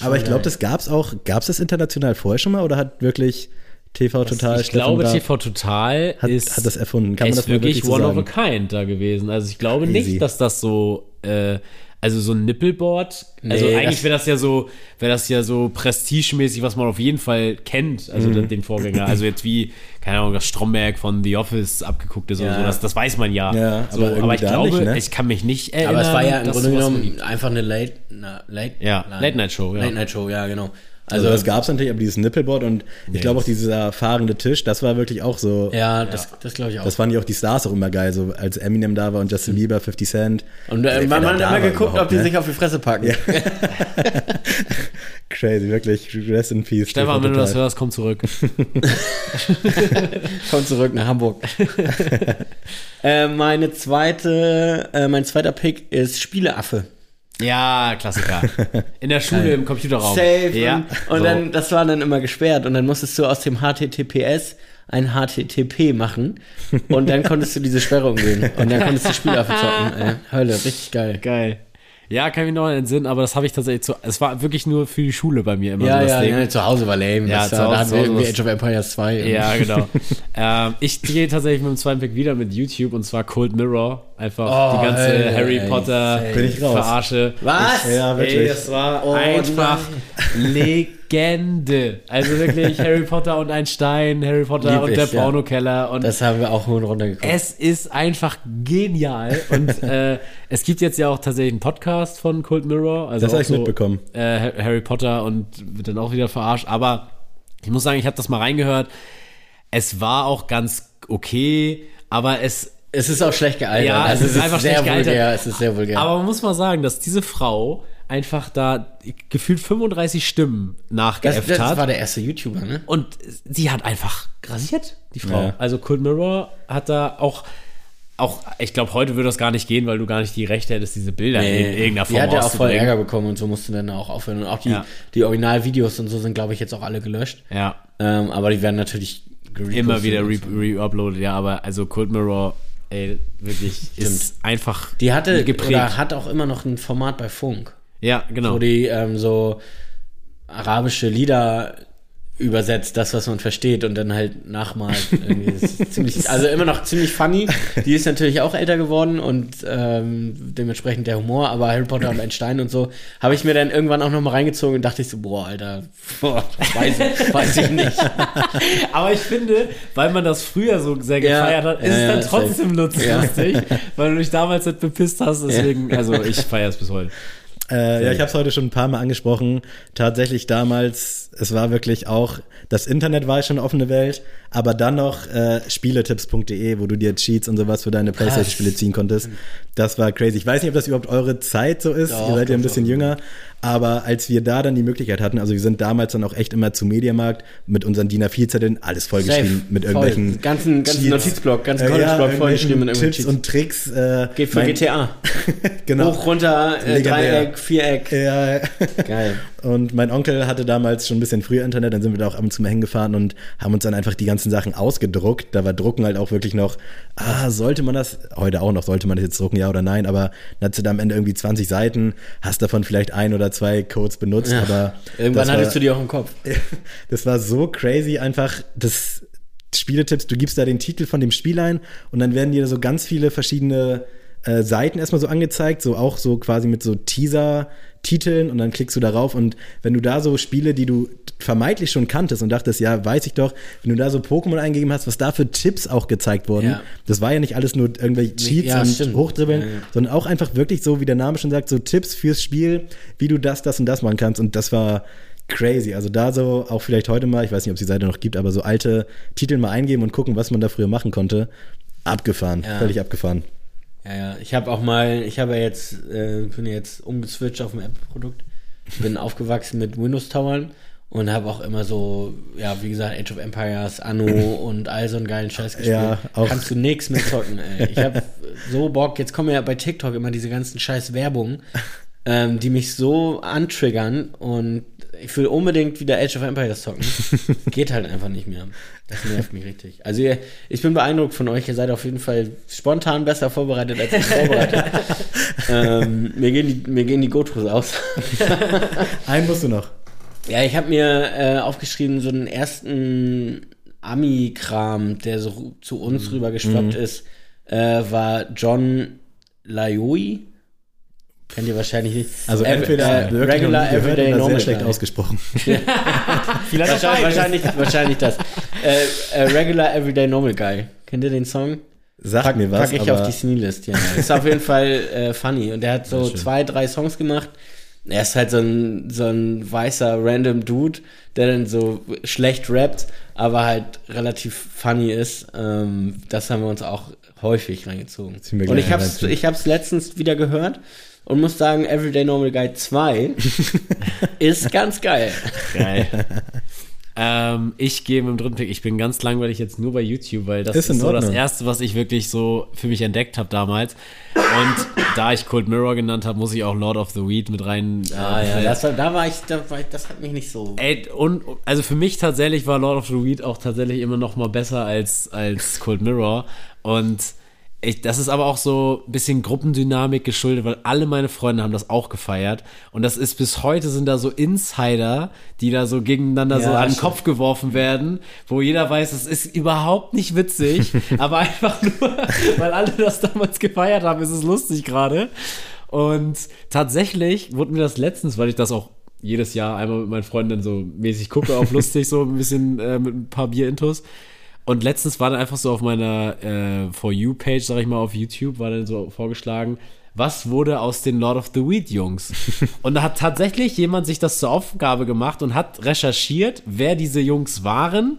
Aber ich glaube, das gab's auch, gab's das international vorher schon mal oder hat wirklich TV Total ich glaube, TV Total hat, ist, hat das erfunden. Kann man ist das wirklich, wirklich so one sagen? of a kind da gewesen. Also ich glaube Crazy. nicht, dass das so, äh, also so ein Nippelboard, also Nee, eigentlich wäre das ja so, wäre das ja so prestigemäßig, was man auf jeden Fall kennt, also den, den Vorgänger. Also jetzt wie, keine Ahnung, das Stromberg von The Office abgeguckt ist oder Ja. so, das, das weiß man ja. Ja, so, aber aber, ich glaube, nicht, ne? ich kann mich nicht erinnern. Aber es war ja im Grunde genommen einfach eine Late, na, late, Ja, Late-Night-Show, ja. Late Night Show, ja, genau. Also, Also, das gab's natürlich, aber dieses Nippelboard und ich glaube auch dieser fahrende Tisch, das war wirklich auch so. ja, das, das glaube ich auch. Das fanden ja auch die Stars auch immer geil, so als Eminem da war und Justin Bieber, 50 Cent. und äh, man hat da immer geguckt, ob die ne? sich auf die Fresse packen. [LAUGHS] Crazy, wirklich. Rest in peace. Stefan, wenn du das hörst, komm zurück. [LAUGHS] Komm zurück nach Hamburg. [LAUGHS] äh, meine zweite, äh, mein zweiter Pick ist Spieleaffe. Ja, Klassiker. [LAUGHS] In der Schule im Computerraum. Safe. Ja. Und, so. dann, das war dann immer gesperrt und dann musstest du aus dem HTTPS ein HTTP machen und dann konntest du diese Sperre umgehen und dann konntest du Spielaffe zocken. Ey. [LAUGHS] Hölle, richtig geil. Geil. Ja, kann ich mich noch entsinnen, aber das habe ich tatsächlich zu. Es war wirklich nur für die Schule bei mir immer Ja, so das ja, Ding. ja, zu Hause war lame. Ja, das zu war, Hause- da hatten wir irgendwie Age of Empires 2. Ja, genau. [LAUGHS] ähm, ich gehe tatsächlich mit dem zweiten Pick wieder mit YouTube und zwar Cold Mirror. Einfach Oh, die ganze ey, Harry ey, Potter ich raus. Verarsche. Was? Ja, wirklich. Ey, das war Oh, einfach Legende. Also wirklich [LAUGHS] Harry Potter und ein Stein, Harry Potter Lieb und ich, der ja. Pornokeller und Das haben wir auch hoch und runter geguckt. es ist einfach genial. Und [LAUGHS] äh, es gibt jetzt ja auch tatsächlich einen Podcast von Cold Mirror. Also Das hab auch ich mitbekommen. Äh, Harry Potter und wird dann auch wieder verarscht. Aber ich muss sagen, ich habe das mal reingehört. Es war auch ganz okay, aber es. Es ist auch schlecht gealtert. Ja, also es ist einfach sehr schlecht gealtert. vulgär. Es ist sehr vulgär. Aber man muss mal sagen, dass diese Frau einfach da gefühlt 35 Stimmen das, nachgeäfft das hat. war der erste YouTuber, ne? Und sie hat einfach grasiert, die Frau. Ja. Also Cold Mirror hat da auch, auch ich glaube, heute würde das gar nicht gehen, weil du gar nicht die Rechte hättest, diese Bilder in irgendeiner Form Die hat ja auch voll. Ärger bekommen und so musste dann auch aufhören. Und auch die, Ja. die Originalvideos und so sind, glaube ich, jetzt auch alle gelöscht. Ja, Ähm, aber die werden natürlich immer wieder und re- re-uploaded, ja, aber also Cold Mirror, ey, wirklich, [LAUGHS] ist einfach Die hatte geprägt. oder hat auch immer noch ein Format bei Funk, ja, genau. wo die ähm, so arabische Lieder übersetzt, das, was man versteht und dann halt nachmalt. Ziemlich, also immer noch ziemlich funny. Die ist natürlich auch älter geworden und ähm, dementsprechend der Humor, aber Harry Potter und ein Stein und so habe ich mir dann irgendwann auch noch mal reingezogen und dachte ich so, boah, Alter, boah, weiß, ich- weiß ich nicht. [LAUGHS] Aber ich finde, weil man das früher so sehr Ja, gefeiert hat, ist ja, es ja, dann safe. trotzdem lustig, Ja. weil du dich damals nicht bepisst hast, deswegen, also ich feiere es bis heute. Äh, ja, ich habe es heute schon ein paar Mal angesprochen. Tatsächlich damals, es war wirklich auch, das Internet war schon eine offene Welt, aber dann noch äh, spieletipps.de, wo du dir Cheats und sowas für deine Playstation-Spiele ziehen konntest. Das war crazy. Ich weiß nicht, ob das überhaupt eure Zeit so ist. Doch, Ihr seid ja ein bisschen jünger. Aber als wir da dann die Möglichkeit hatten, also wir sind damals dann auch echt immer zum Mediamarkt mit unseren DIN A4-Zetteln, alles vollgeschrieben mit Voll. irgendwelchen ganzen, ganzen Cheats. Notizblock, ganzen Äh, College-Block irgendwelchen vollgeschrieben mit irgendwelchen Tipps Cheats. und Tricks. Äh, Geht für GTA. [LAUGHS] Genau. Hoch, runter, äh. Dreieck, Viereck. Ja, Geil. Und mein Onkel hatte damals schon ein bisschen früher Internet, dann sind wir da auch ab und zu mal hingefahren und haben uns dann einfach die ganzen Sachen ausgedruckt. Da war Drucken halt auch wirklich noch, ah, sollte man das, heute auch noch, sollte man das jetzt drucken, ja oder nein, aber dann hast du da am Ende irgendwie 20 Seiten, hast davon vielleicht ein oder zwei Codes benutzt, Ja. aber Irgendwann hattest war, du die auch im Kopf. [LAUGHS] das war so crazy einfach, das Spieletipps, du gibst da den Titel von dem Spiel ein und dann werden dir so ganz viele verschiedene äh, Seiten erstmal so angezeigt, so auch so quasi mit so Teaser-Titeln und dann klickst du darauf und wenn du da so Spiele, die du vermeintlich schon kanntest und dachtest, ja, weiß ich doch, wenn du da so Pokémon eingegeben hast, was da für Tipps auch gezeigt wurden, Ja. das war ja nicht alles nur irgendwelche Cheats ja, und stimmt. Hochdribbeln, Ja, sondern auch einfach wirklich so, wie der Name schon sagt, so Tipps fürs Spiel, wie du das, das und das machen kannst und das war crazy. Also da so auch vielleicht heute mal, ich weiß nicht, ob es die Seite noch gibt, aber so alte Titel mal eingeben und gucken, was man da früher machen konnte. Abgefahren, völlig abgefahren. Ja, ja. Ich habe auch mal, ich habe ja jetzt, äh, bin jetzt umgeswitcht auf ein Apple-Produkt. Bin [LAUGHS] aufgewachsen mit Windows-Towern und habe auch immer so, ja, wie gesagt, Age of Empires, Anno [LAUGHS] und all so einen geilen Scheiß gespielt. Ja, auch. Kannst du nix mehr zocken, ey. Ich habe [LAUGHS] so Bock, jetzt kommen ja bei TikTok immer diese ganzen scheiß Werbungen, ähm, die mich so antriggern und ich will unbedingt wieder Age of Empires zocken. [LAUGHS] Geht halt einfach nicht mehr. Das nervt mich richtig. Also ihr, ich bin beeindruckt von euch. Ihr seid auf jeden Fall spontan besser vorbereitet als ich vorbereitet. [LAUGHS] ähm, mir gehen die, mir gehen die Gotros aus. [LAUGHS] Einen musst du noch. Ja, ich habe mir äh, aufgeschrieben, so einen ersten Ami-Kram, der so zu uns rübergeschwappt ist, äh, war John Laioi. Kennt ihr wahrscheinlich nicht. Also Äh, entweder äh, Regular Everyday oder sehr Normal schlecht ausgesprochen. [LAUGHS] Vielleicht Wahrscheinlich, wahrscheinlich, wahrscheinlich das. Äh, äh, Regular Everyday Normal Guy. Kennt ihr den Song? Sagt Pack, mir was, pack ich auf die Sneelist, ja. Ist auf jeden Fall äh, funny. Und der hat so zwei, drei Songs gemacht. Er ist halt so ein, so ein weißer random Dude, der dann so schlecht rappt, aber halt relativ funny ist. Ähm, das haben wir uns auch häufig reingezogen. Und ich hab's, ich hab's letztens wieder gehört und muss sagen, Everyday Normal Guy 2 [LAUGHS] ist ganz geil. Geil. ähm, ich gehe mit dem dritten Pick. Ich bin ganz langweilig jetzt nur bei YouTube, weil das Ist ist, so das erste, was ich wirklich so für mich entdeckt habe damals. Und da ich Cold Mirror genannt habe, muss ich auch Lord of the Weed mit rein. äh, Ah ja, das, war- da war ich, da war ich, das hat mich nicht so. Ey, und also für mich tatsächlich war Lord of the Weed auch tatsächlich immer noch mal besser als, als Cold Mirror. Und ich, das ist aber auch so ein bisschen Gruppendynamik geschuldet, weil alle meine Freunde haben das auch gefeiert. Und das ist bis heute sind da so Insider, die da so gegeneinander Ja, so an den. Kopf geworfen werden, wo jeder weiß, das ist überhaupt nicht witzig, [LAUGHS] aber einfach nur, weil alle das damals gefeiert haben, ist es lustig gerade. Und tatsächlich wurde mir das letztens, weil ich das auch jedes Jahr einmal mit meinen Freunden so mäßig gucke, auf [LAUGHS] lustig, so ein bisschen äh, mit ein paar Bier-Intos. Und letztens war dann einfach so auf meiner äh, For You-Page, sag ich mal, auf YouTube, war dann so vorgeschlagen, was wurde aus den Lord of the Weed-Jungs? [LAUGHS] und da hat tatsächlich jemand sich das zur Aufgabe gemacht und hat recherchiert, wer diese Jungs waren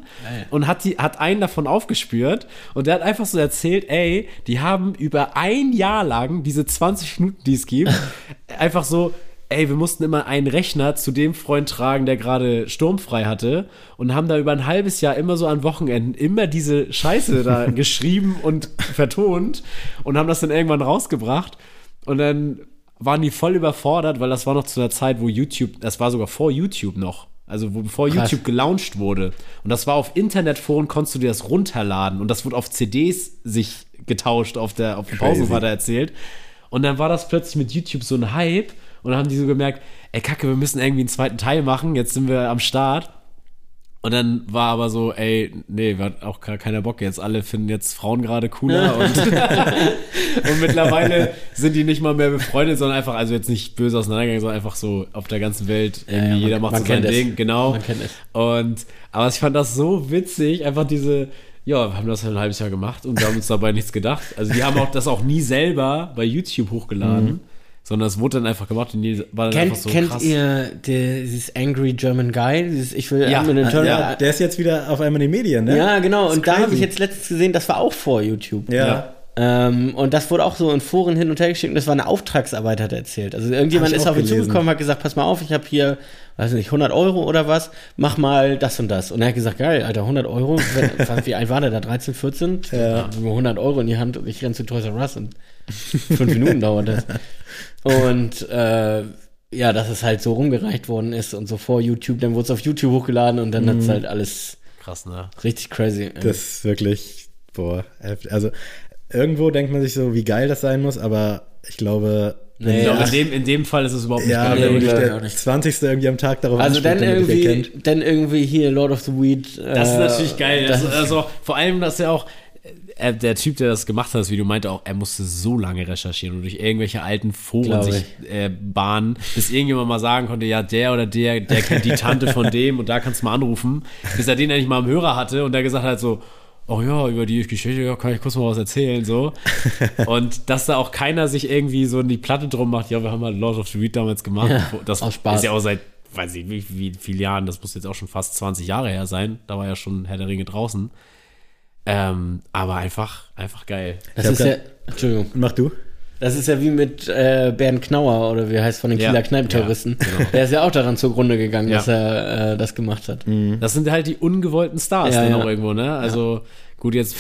und hat, die, hat einen davon aufgespürt und der hat einfach so erzählt, ey, die haben über ein Jahr lang diese 20 Minuten, die es gibt, [LAUGHS] einfach so ey, wir mussten immer einen Rechner zu dem Freund tragen, der gerade sturmfrei hatte und haben da über ein halbes Jahr immer so an Wochenenden immer diese Scheiße da [LAUGHS] geschrieben und vertont und haben das dann irgendwann rausgebracht und dann waren die voll überfordert, weil das war noch zu einer Zeit, wo YouTube, das war sogar vor YouTube noch. Also wo, bevor Krass. YouTube gelauncht wurde. Und das war auf Internetforen, konntest du dir das runterladen. Und das wurde auf CDs sich getauscht auf der auf dem. Pausenfahrt erzählt. Und dann war das plötzlich mit YouTube so ein Hype. Und dann haben die so gemerkt, ey Kacke, wir müssen irgendwie einen zweiten Teil machen. Jetzt sind wir am Start. Und dann war aber so, ey, nee, wir hatten auch gar keiner Bock jetzt. Alle finden jetzt Frauen gerade cooler [LAUGHS] und, [LAUGHS] und mittlerweile sind die nicht mal mehr befreundet, sondern einfach, also jetzt nicht böse auseinandergegangen, sondern einfach so auf der ganzen Welt irgendwie, ja, man- jeder macht man so sein es. Ding, genau. Man kennt es. Und, aber ich fand das so witzig, einfach diese, ja, wir haben das halt ein halbes Jahr gemacht und wir haben uns dabei nichts gedacht. Also die haben auch das auch nie selber bei YouTube hochgeladen, sondern es wurde dann einfach gemacht und die war dann Kennt, einfach so kennt krass. ihr dieses Angry German Guy? Dieses, ich will Ja, einen Ja, Turner. der ist jetzt wieder auf einmal in den Medien, ne? Ja, genau. Und da habe ich jetzt letztens gesehen, das war auch vor YouTube. Ja. Ja. Ähm, und das wurde auch so in Foren hin und her geschickt und das war eine Auftragsarbeit, hat er erzählt. Also irgendjemand ist auf ihn zugekommen, hat gesagt, pass mal auf, ich habe hier, weiß nicht, 100 Euro oder was, mach mal das und das. Und er hat gesagt, geil, Alter, 100 Euro, [LAUGHS] wie alt war der da, 13, 14? Ja. Nur 100 Euro in die Hand und ich renn zu Toys R Us und [LAUGHS] fünf Minuten dauert das. Und äh, ja, dass es halt so rumgereicht worden ist und so vor YouTube, dann wurde es auf YouTube hochgeladen und dann Mhm. hat's halt alles Krass, ne? richtig crazy. Das ist wirklich, boah, heftig. also irgendwo denkt man sich so, wie geil das sein muss, aber ich glaube, Nee, Ich glaube, ja. in dem, in dem Fall ist es überhaupt nicht ja, geil. wenn ich der auch nicht. 20. irgendwie am Tag darauf Also dann irgendwie, dann irgendwie hier Lord of the Weed. Das ist äh, natürlich geil. Das, das- also vor allem, dass er auch äh, der Typ, der das gemacht hat, das Video, meinte auch, er musste so lange recherchieren und durch irgendwelche alten Foren sich äh, bahnen, bis irgendjemand mal sagen konnte, ja, der oder der, der kennt die Tante von dem und da kannst du mal anrufen, bis er den endlich mal am Hörer hatte und der gesagt hat so, oh ja, über die Geschichte ja, kann ich kurz mal was erzählen, so. [LAUGHS] Und dass da auch keiner sich irgendwie so in die Platte drum macht, ja, wir haben halt Lord of the Weed damals gemacht. Ja, das ist ja auch seit weiß ich wie, wie viele Jahren, das muss jetzt auch schon fast 20 Jahre her sein. Da war ja schon Herr der Ringe draußen. Ähm, aber einfach, einfach geil. Das ist ja, Entschuldigung, Mach du? das ist ja wie mit äh, Bernd Knauer oder wie heißt von den Ja, Kieler Kneipenterroristen. ja, genau. [LAUGHS] Der ist ja auch daran zugrunde gegangen, Ja. dass er äh, das gemacht hat. Das sind halt die ungewollten Stars Ja, dann ja. auch irgendwo, ne? Also gut, jetzt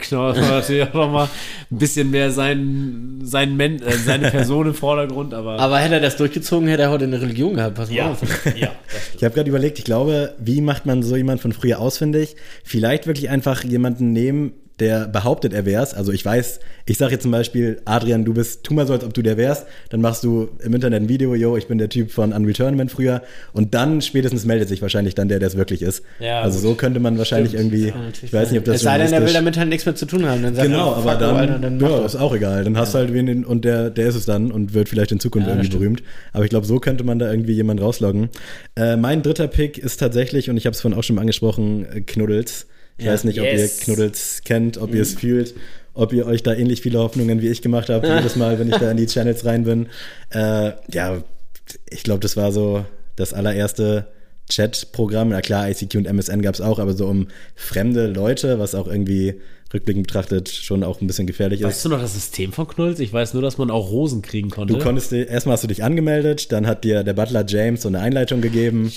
Knauer war natürlich auch noch mal ein bisschen mehr sein, sein Men äh, seine Person im Vordergrund, aber, Aber hätte er das durchgezogen, hätte er heute eine Religion gehabt. Pass mal ja, auf. ja, Ich habe gerade überlegt, ich glaube, wie macht man so jemand von früher ausfindig? Vielleicht wirklich einfach jemanden nehmen, der behauptet, er wär's. Also ich weiß, ich sage jetzt zum Beispiel, Adrian, du bist, tu mal so, als ob du der wärst. Dann machst du im Internet ein Video, yo, ich bin der Typ von Unreal Tournament früher. Und dann spätestens meldet sich wahrscheinlich dann der, der es wirklich ist. Ja, also so könnte man wahrscheinlich irgendwie, ich weiß nicht, ob das Es sei denn, er will damit halt nichts mehr zu tun haben. Dann sagt Genau, er, aber fuck, dann, Alter, dann ja, das. ist auch egal. Dann hast du halt wen und der, der ist es dann und wird vielleicht in Zukunft Ja, irgendwie stimmt. berühmt. Aber ich glaube, so könnte man da irgendwie jemanden rausloggen. Äh, mein dritter Pick ist tatsächlich, und ich habe es vorhin auch schon mal angesprochen, äh, Knuddels. Ich Ja. weiß nicht, ob Yes. ihr Knuddels kennt, ob ihr Mhm. es fühlt, ob ihr euch da ähnlich viele Hoffnungen wie ich gemacht habt, jedes [LAUGHS] Mal, wenn ich da in die Channels rein bin. Äh, ja, ich glaube, das war so das allererste Chat-Programm. Na klar, ICQ und MSN gab es auch, aber so um fremde Leute, was auch irgendwie rückblickend betrachtet schon auch ein bisschen gefährlich ist. Weißt du noch das System von Knulls? Ich weiß nur, dass man auch Rosen kriegen konnte. Du konntest erstmal hast du dich angemeldet, dann hat dir der Butler James so eine Einleitung gegeben.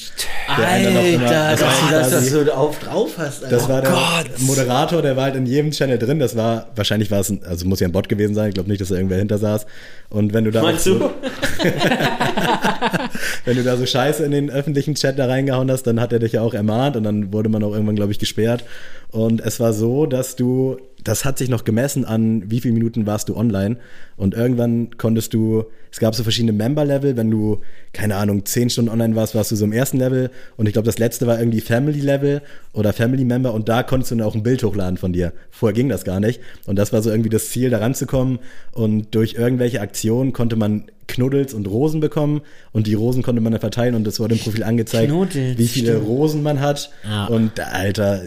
Der eine noch immer- Alter, das war dass du das, quasi- so auf drauf hast. Alter. Das war der Gott. Moderator, der war halt in jedem Channel drin. Das war, wahrscheinlich war es, ein, also muss ja ein Bot gewesen sein. Ich glaube nicht, dass da irgendwer hinter saß. Und wenn du da, Meinst so, du? [LAUGHS] [LAUGHS] wenn du da so Scheiße in den öffentlichen Chat da reingehauen hast, dann hat er dich ja auch ermahnt und dann wurde man auch irgendwann, glaube ich, gesperrt. Und es war so, dass du, das hat sich noch gemessen an, wie viele Minuten warst du online. Und irgendwann konntest du, es gab so verschiedene Member-Level, wenn du, keine Ahnung, zehn Stunden online warst, warst du so im ersten Level. Und ich glaube, das letzte war irgendwie Family-Level oder Family-Member und da konntest du dann auch ein Bild hochladen von dir. Vorher ging das gar nicht. Und das war so irgendwie das Ziel, da ranzukommen. Und durch irgendwelche Aktionen konnte man Knuddels und Rosen bekommen und die Rosen konnte man dann verteilen und es wurde im Profil angezeigt, Knuddels, wie viele stimmt. Rosen man hat. Ja. Und Alter,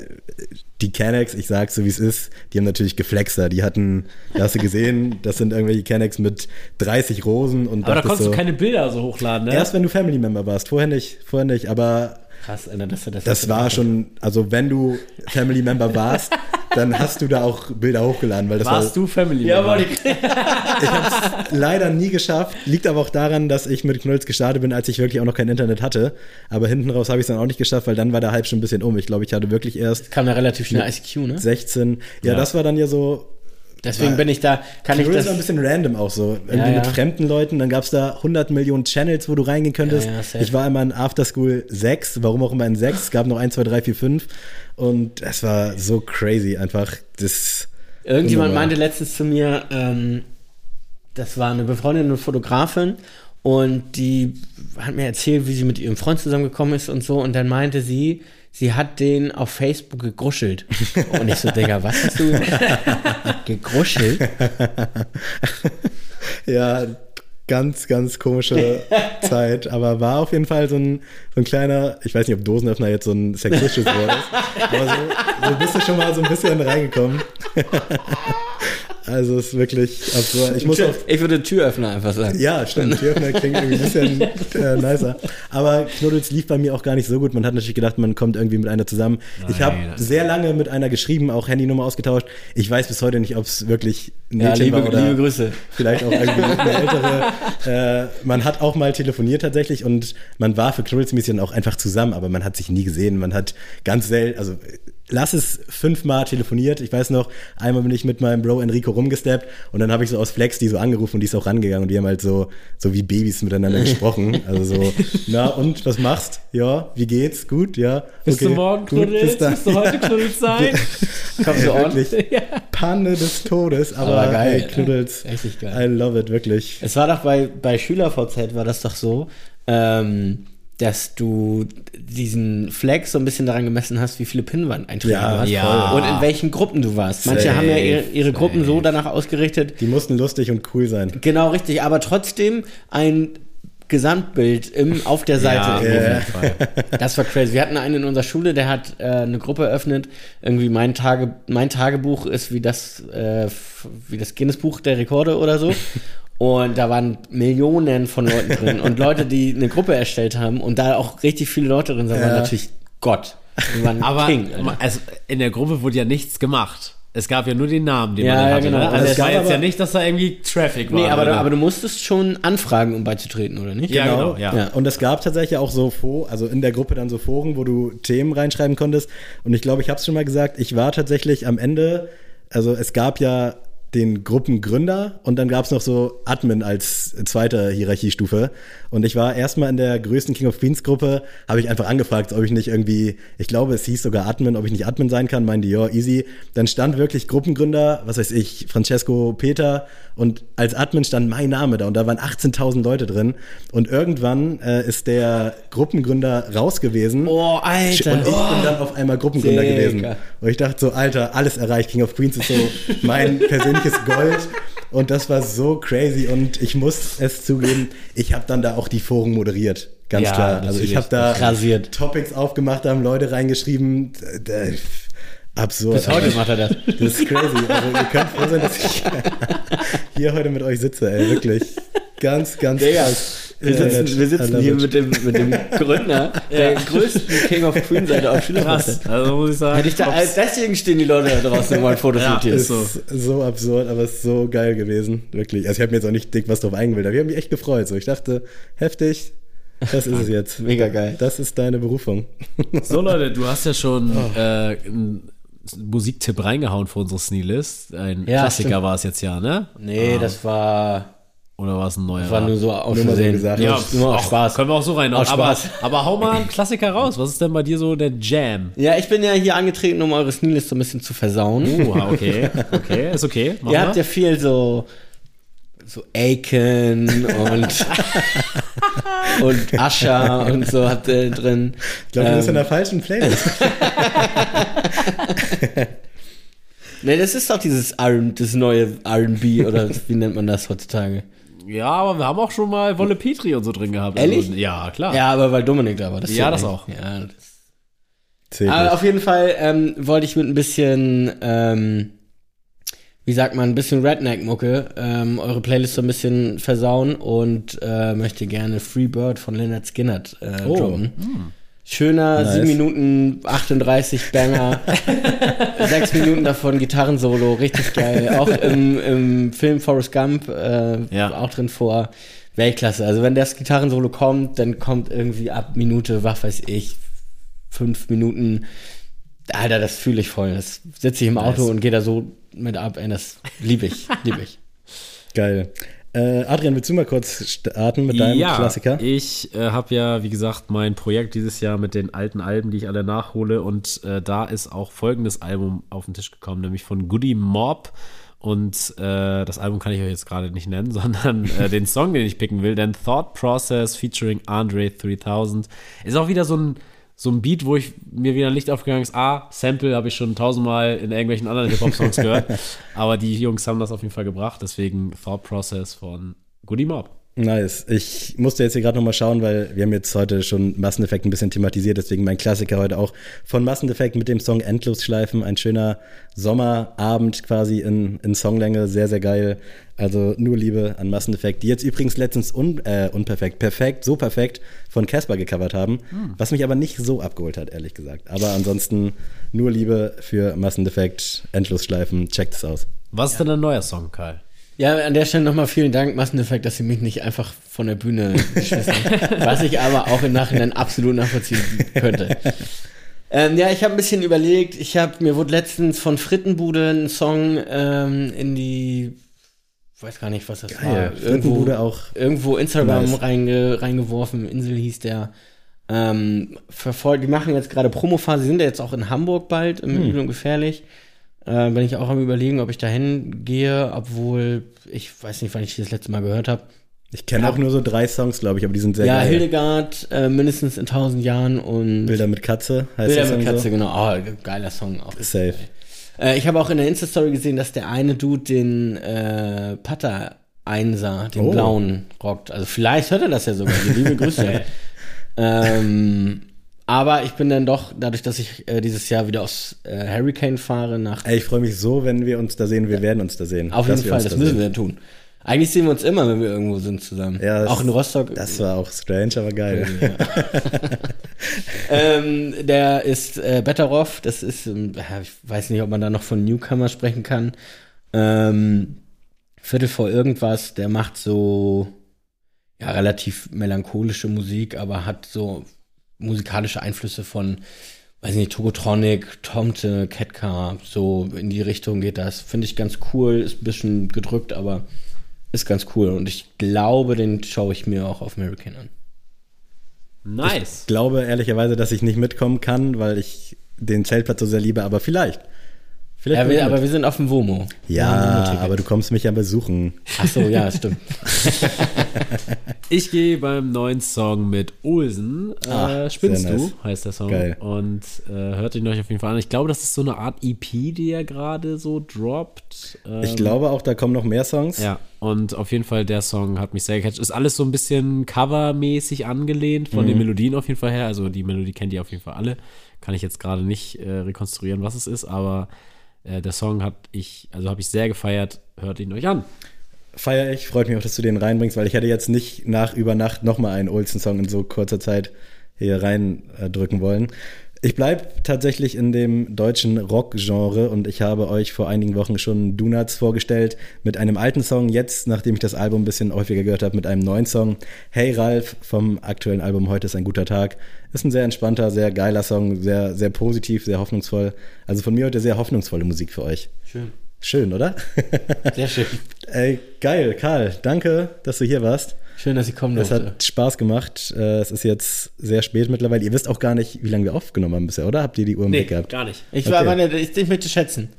die Canex, ich sag's so wie es ist, die haben natürlich Geflexer. Die hatten, da hast du gesehen, das sind irgendwelche Canex mit 30 Rosen und aber da konntest so, du keine Bilder so hochladen, ne? Erst wenn du Family Member warst, vorher nicht, vorher nicht, aber Krass, Alter, dass er das das war schon, also wenn du Family Member warst, [LAUGHS] dann hast du da auch Bilder hochgeladen, weil das Warst war, du Family Ja, wollte ich. ich hab's leider nie geschafft. Liegt aber auch daran, dass ich mit Knulls gestartet bin, als ich wirklich auch noch kein Internet hatte. Aber hinten raus habe ich es dann auch nicht geschafft, weil dann war der Hype schon ein bisschen um. Ich glaube, ich hatte wirklich erst Kam ja relativ schnell ICQ, ne? 16. Ja, Ja. das war dann ja so. Deswegen bin ich da, kann ich Knull das. ist ein bisschen random auch so. Irgendwie Ja, ja. mit fremden Leuten. Dann gab's da 100 Millionen Channels, wo du reingehen könntest. Ja, ich war immer in Afterschool 6, warum auch immer in 6. Es gab noch 1, 2, 3, 4, 5. Und es war so crazy einfach. Das. Irgendjemand Wunderbar. meinte letztens zu mir, ähm, das war eine befreundete Fotografin und die hat mir erzählt, wie sie mit ihrem Freund zusammengekommen ist und so. Und dann meinte sie, sie hat den auf Facebook gegruschelt. Und ich so, Digga, was hast du [LAUGHS] gegruschelt? Ja, ganz, ganz komische [LAUGHS] Zeit. Aber war auf jeden Fall so ein, so ein kleiner, ich weiß nicht, ob Dosenöffner jetzt so ein sexistisches Wort ist, aber so, so bist du schon mal so ein bisschen reingekommen. [LAUGHS] Also es ist wirklich absurd. Ich muss auf, Ich würde Türöffner einfach sagen. ja, stimmt. [LAUGHS] Türöffner klingt irgendwie ein bisschen äh, nicer. Aber Knuddels lief bei mir auch gar nicht so gut. Man hat natürlich gedacht, man kommt irgendwie mit einer zusammen. ich habe Nein, sehr lange mit einer geschrieben, auch Handynummer ausgetauscht. Ich weiß bis heute nicht, ob es wirklich ein Ja, liebe, war oder liebe Grüße. vielleicht auch irgendwie eine [LAUGHS] ältere. Äh, man hat auch mal telefoniert tatsächlich und man war für Knuddels ein bisschen auch einfach zusammen, aber man hat sich nie gesehen. Man hat ganz selten, also lass es fünfmal telefoniert. Ich weiß noch, einmal bin ich mit meinem Bro Enrico rumgesteppt und dann habe ich so aus Flex die so angerufen und die ist auch rangegangen und die haben halt so, so wie Babys miteinander [LAUGHS] gesprochen. Also so, na und, was machst? Ja, wie geht's? Gut, ja. Bist du morgen gut, Knuddels? bis. Bist du heute Knuddels sein? Kommst du wirklich Panne des Todes, aber, Aber geil, hey, Knuddels, Richtig geil. I love it, wirklich. Es war doch bei, bei SchülerVZ war das doch so, ähm, dass du diesen Flag so ein bisschen daran gemessen hast, wie viele Pinwand-Einträge Ja, du hast. ja. Und in welchen Gruppen du warst. Manche Safe, haben ja ihre, ihre Gruppen so danach ausgerichtet. Die mussten lustig und cool sein. Genau richtig, aber trotzdem ein Gesamtbild im, auf der Seite. Ja, Fall. Das war crazy. Wir hatten einen in unserer Schule, der hat äh, eine Gruppe eröffnet. Irgendwie mein, Tage, mein Tagebuch ist wie das, äh, wie das Guinness-Buch der Rekorde oder so. Und da waren Millionen von Leuten drin. und Leute, die eine Gruppe erstellt haben und da auch richtig viele Leute drin sind, waren Ja. natürlich Gott. Waren Aber King, also, in der Gruppe wurde ja nichts gemacht. Es gab ja nur den Namen, den Ja, man ja, hatte. genau. Ne? Also Es es war gab jetzt ja nicht, dass da irgendwie Traffic war. Nee, aber, du, aber du musstest schon anfragen, um beizutreten, oder nicht? Ja, genau, ja. Ja. Und es gab tatsächlich auch so, also in der Gruppe dann so Foren, wo du Themen reinschreiben konntest. Und ich glaube, ich habe es schon mal gesagt, ich war tatsächlich am Ende, also es gab ja den Gruppengründer und dann gab es noch so Admin als zweite Hierarchiestufe. Und ich war erstmal in der größten King of Queens Gruppe, habe ich einfach angefragt, ob ich nicht irgendwie, ich glaube, es hieß sogar Admin, ob ich nicht Admin sein kann, meinte, ja, easy. Dann stand wirklich Gruppengründer, was weiß ich, Francesco Peter und als Admin stand mein Name da und da waren 18.000 Leute drin. Und irgendwann äh, ist der Gruppengründer raus gewesen. Oh, Alter. Und ich Oh. bin dann auf einmal Gruppengründer Digga. gewesen. Und ich dachte so, Alter, alles erreicht. King of Queens ist so mein [LAUGHS] persönliches Gold. Und das war so crazy. Und ich muss es zugeben, ich habe dann da auch die Foren moderiert. Ganz Ja, klar. Also ich habe da Rasiert. Topics aufgemacht, da haben Leute reingeschrieben. Absurd. Bis heute macht er das. Das ist crazy. Also ihr könnt froh sein, dass ich [LAUGHS] hier heute mit euch sitze, ey. Wirklich. Ganz, ganz Digga. Wir sitzen, wir sitzen hier it. mit dem, mit dem [LAUGHS] Gründer der größten King of Queen Seite auf Schülerfest. Krass. Also muss ich sagen. Hätte ich da, deswegen stehen die Leute da draußen und wollen Fotos Ja, mit dir. ist so. so absurd, aber es ist so geil gewesen. Wirklich. Also ich habe mir jetzt auch nicht dick was drauf eingebildet, aber ich habe mich echt gefreut. So, ich dachte, heftig, das ist es jetzt. [LAUGHS] Mega geil. Das ist deine Berufung. [LAUGHS] So Leute, du hast ja schon Oh. äh, einen Musiktipp reingehauen für unsere Sneelist. Ein Ja, Klassiker war es jetzt ja, ne? Nee, das war, Oder war es ein neuer? war nur so aus Nur so Versehen. gesagt. Ja, nur auch, Spaß. Können wir auch so rein. Aus aber, Spaß. aber hau mal einen Klassiker raus. Was ist denn bei dir so der Jam? Ja, ich bin ja hier angetreten, um eure Sneelist so ein bisschen zu versauen. Oha, okay. Okay, ist okay. [LAUGHS] Mach Ihr mal. habt ja viel so so Aiken und [LAUGHS] und Ascher und so habt ihr drin. Ich glaube, du bist in Ähm, der falschen Playlist. [LAUGHS] nee, das ist doch dieses R das neue R&B oder wie nennt man das heutzutage? Ja, aber wir haben auch schon mal Wolle Petri und so drin gehabt. Ehrlich? Also, ja, klar. Ja, aber weil Dominik da war. Das Ja, das nicht. auch. Ja, das Aber auf jeden Fall ähm, wollte ich mit ein bisschen, ähm, wie sagt man, ein bisschen Redneck-Mucke ähm, eure Playlist so ein bisschen versauen und äh, möchte gerne Free Bird von Leonard Skinner äh, Oh. droppen. Schöner Nice. 7 Minuten 38 Banger, [LAUGHS] 6 Minuten davon Gitarrensolo, richtig geil. Auch im, im Film Forrest Gump äh, Ja. auch drin vor. Weltklasse. Also wenn das Gitarrensolo kommt, dann kommt irgendwie ab Minute, was weiß ich, fünf Minuten. Alter, das fühle ich voll. Das sitze ich im Auto Nice. und gehe da so mit ab. Ey, das liebe ich, liebe ich. [LAUGHS] Geil. Äh, Adrian, willst du mal kurz starten mit deinem ja, Klassiker? Ich äh, habe ja, wie gesagt, mein Projekt dieses Jahr mit den alten Alben, die ich alle nachhole. Und äh, da ist auch folgendes Album auf den Tisch gekommen, nämlich von Goody Mob. Und äh, das Album kann ich euch jetzt gerade nicht nennen, [LAUGHS] sondern äh, den Song, den ich picken will. Denn Thought Process featuring Andre 3000 ist auch wieder so ein, so ein Beat, wo ich mir wieder ein Licht aufgegangen ist. Ah, Sample habe ich schon tausendmal in irgendwelchen anderen Hip-Hop-Songs gehört. [LAUGHS] Aber die Jungs haben das auf jeden Fall gebracht. Deswegen Thought Process von Goody Mob. Nice. Ich musste jetzt hier gerade nochmal schauen, weil wir haben jetzt heute schon Masseneffekt ein bisschen thematisiert, deswegen mein Klassiker heute auch von Masseneffekt mit dem Song Endlosschleifen. Ein schöner Sommerabend quasi in, in Songlänge, sehr, sehr geil. Also nur Liebe an Masseneffekt, die jetzt übrigens letztens un, äh, unperfekt, perfekt, so perfekt von Casper gecovert haben, was mich aber nicht so abgeholt hat, ehrlich gesagt. Aber ansonsten nur Liebe für Masseneffekt, Endlosschleifen, checkt es aus. Was ist denn ein neuer Song, Karl? Ja, an der Stelle nochmal vielen Dank, Masseneffekt, dass ihr mich nicht einfach von der Bühne geschmissen. [LAUGHS] Was ich aber auch im Nachhinein absolut nachvollziehen könnte. Ähm, ja, ich habe ein bisschen überlegt. Ich habe mir wurde letztens von Frittenbude ein Song ähm, in die, ich weiß gar nicht, was das war. Irgendwo, Frittenbude auch. irgendwo Instagram Nice. reinge, reingeworfen. Insel hieß der. Ähm, verfolgt, die machen jetzt gerade Promophase, sind ja jetzt auch in Hamburg bald im Hm. Und Gefährlich. Äh, bin ich auch am überlegen, ob ich da hingehe, obwohl ich weiß nicht, wann ich das letzte Mal gehört habe. Ich kenne auch nur so drei Songs, glaube ich, aber die sind sehr Ja, geil. Hildegard, äh, mindestens in tausend Jahren und Bilder mit Katze heißt Bilder der mit Katze, so? genau. Ah, geiler Song auch. Safe. Äh, ich habe auch in der Insta-Story gesehen, dass der eine Dude den äh, Patter Einser, den Oh. blauen, rockt. Also vielleicht hört er das ja sogar. Liebe Grüße. [LAUGHS] ähm, aber ich bin dann doch, dadurch, dass ich äh, dieses Jahr wieder aus äh, Hurricane fahre, nach Ey, ich freue mich so, wenn wir uns da sehen. Wir werden uns da sehen. Auf jeden Fall, das da müssen sehen. wir tun. Eigentlich sehen wir uns immer, wenn wir irgendwo sind zusammen. Ja, auch in Rostock. Das war auch strange, aber geil. [LAUGHS] ähm, der ist äh, Betteroff. Das ist, ähm, ich weiß nicht, ob man da noch von Newcomer sprechen kann. Ähm, Viertel vor irgendwas. Der macht so ja relativ melancholische Musik, aber hat so musikalische Einflüsse von, weiß nicht, Togotronic, Tomte, Ketka. So in die Richtung geht das. Finde ich ganz cool. Ist ein bisschen gedrückt, aber ist ganz cool. Und ich glaube, den schaue ich mir auch auf American an. Nice. Ich glaube ehrlicherweise, dass ich nicht mitkommen kann, weil ich den Zeltplatz so sehr liebe, aber vielleicht. Vielleicht mit. aber wir sind auf dem WOMO. Ja, aber du kommst mich ja besuchen. Ach so, ja, stimmt. [LAUGHS] Ich gehe beim neuen Song mit Olsen. Ah, äh, Spinnst sehr du, nice. heißt der Song. Geil. Und äh, hört ihn euch auf jeden Fall an. Ich glaube, das ist so eine Art EP, die er gerade so droppt. Ähm, Ich glaube auch, da kommen noch mehr Songs. Ja, und auf jeden Fall, der Song hat mich sehr gecatcht. Ist alles so ein bisschen covermäßig angelehnt von Mhm. den Melodien auf jeden Fall her. Also die Melodie kennt ihr auf jeden Fall alle. Kann ich jetzt gerade nicht äh, rekonstruieren, was es ist, aber äh, der Song hat ich, also habe ich sehr gefeiert. Hört ihn euch an. Feier ich, freut mich auch, dass du den reinbringst, weil ich hätte jetzt nicht nach über Nacht nochmal einen Olsen-Song in so kurzer Zeit hier reindrücken wollen. Ich bleib tatsächlich in dem deutschen Rock-Genre und ich habe euch vor einigen Wochen schon Donuts vorgestellt mit einem alten Song. Jetzt, nachdem ich das Album ein bisschen häufiger gehört habe, mit einem neuen Song. Hey Ralf vom aktuellen Album Heute ist ein guter Tag. Ist ein sehr entspannter, sehr geiler Song, sehr, sehr positiv, sehr hoffnungsvoll. Also von mir heute sehr hoffnungsvolle Musik für euch. Schön. Schön, oder? Sehr schön. [LAUGHS] Ey, geil, Karl, danke, dass du hier warst. Schön, dass ich kommen Es hat Spaß gemacht. Äh, Es ist jetzt sehr spät mittlerweile. Ihr wisst auch gar nicht, wie lange wir aufgenommen haben bisher, oder? Habt ihr die Uhr im Blick gehabt? gar nicht. Ich, Okay. war, meine, ich, ich möchte schätzen.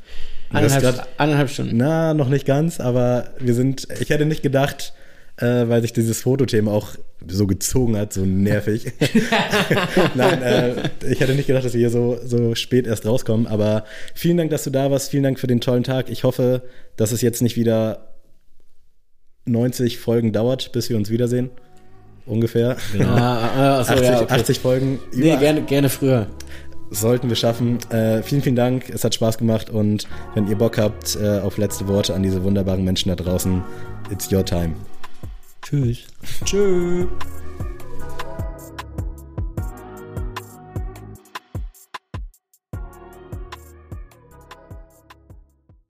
Eineinhalb, grad- eineinhalb Stunden. Na, noch nicht ganz, aber wir sind, ich hätte nicht gedacht, äh, weil sich dieses Fotothema auch so gezogen hat, so nervig. [LAUGHS] [LAUGHS] Nein, äh, ich hätte nicht gedacht, dass wir hier so, so spät erst rauskommen, aber vielen Dank, dass du da warst, vielen Dank für den tollen Tag. Ich hoffe, dass es jetzt nicht wieder 90 Folgen dauert, bis wir uns wiedersehen. Ungefähr. Ah, ah, achso, 80, ja, okay. 80 Folgen. Nee, gerne, gerne früher. sollten wir schaffen. Äh, vielen, vielen Dank. Es hat Spaß gemacht und wenn ihr Bock habt äh, auf letzte Worte an diese wunderbaren Menschen da draußen, it's your time. Tschüss. Tschüss.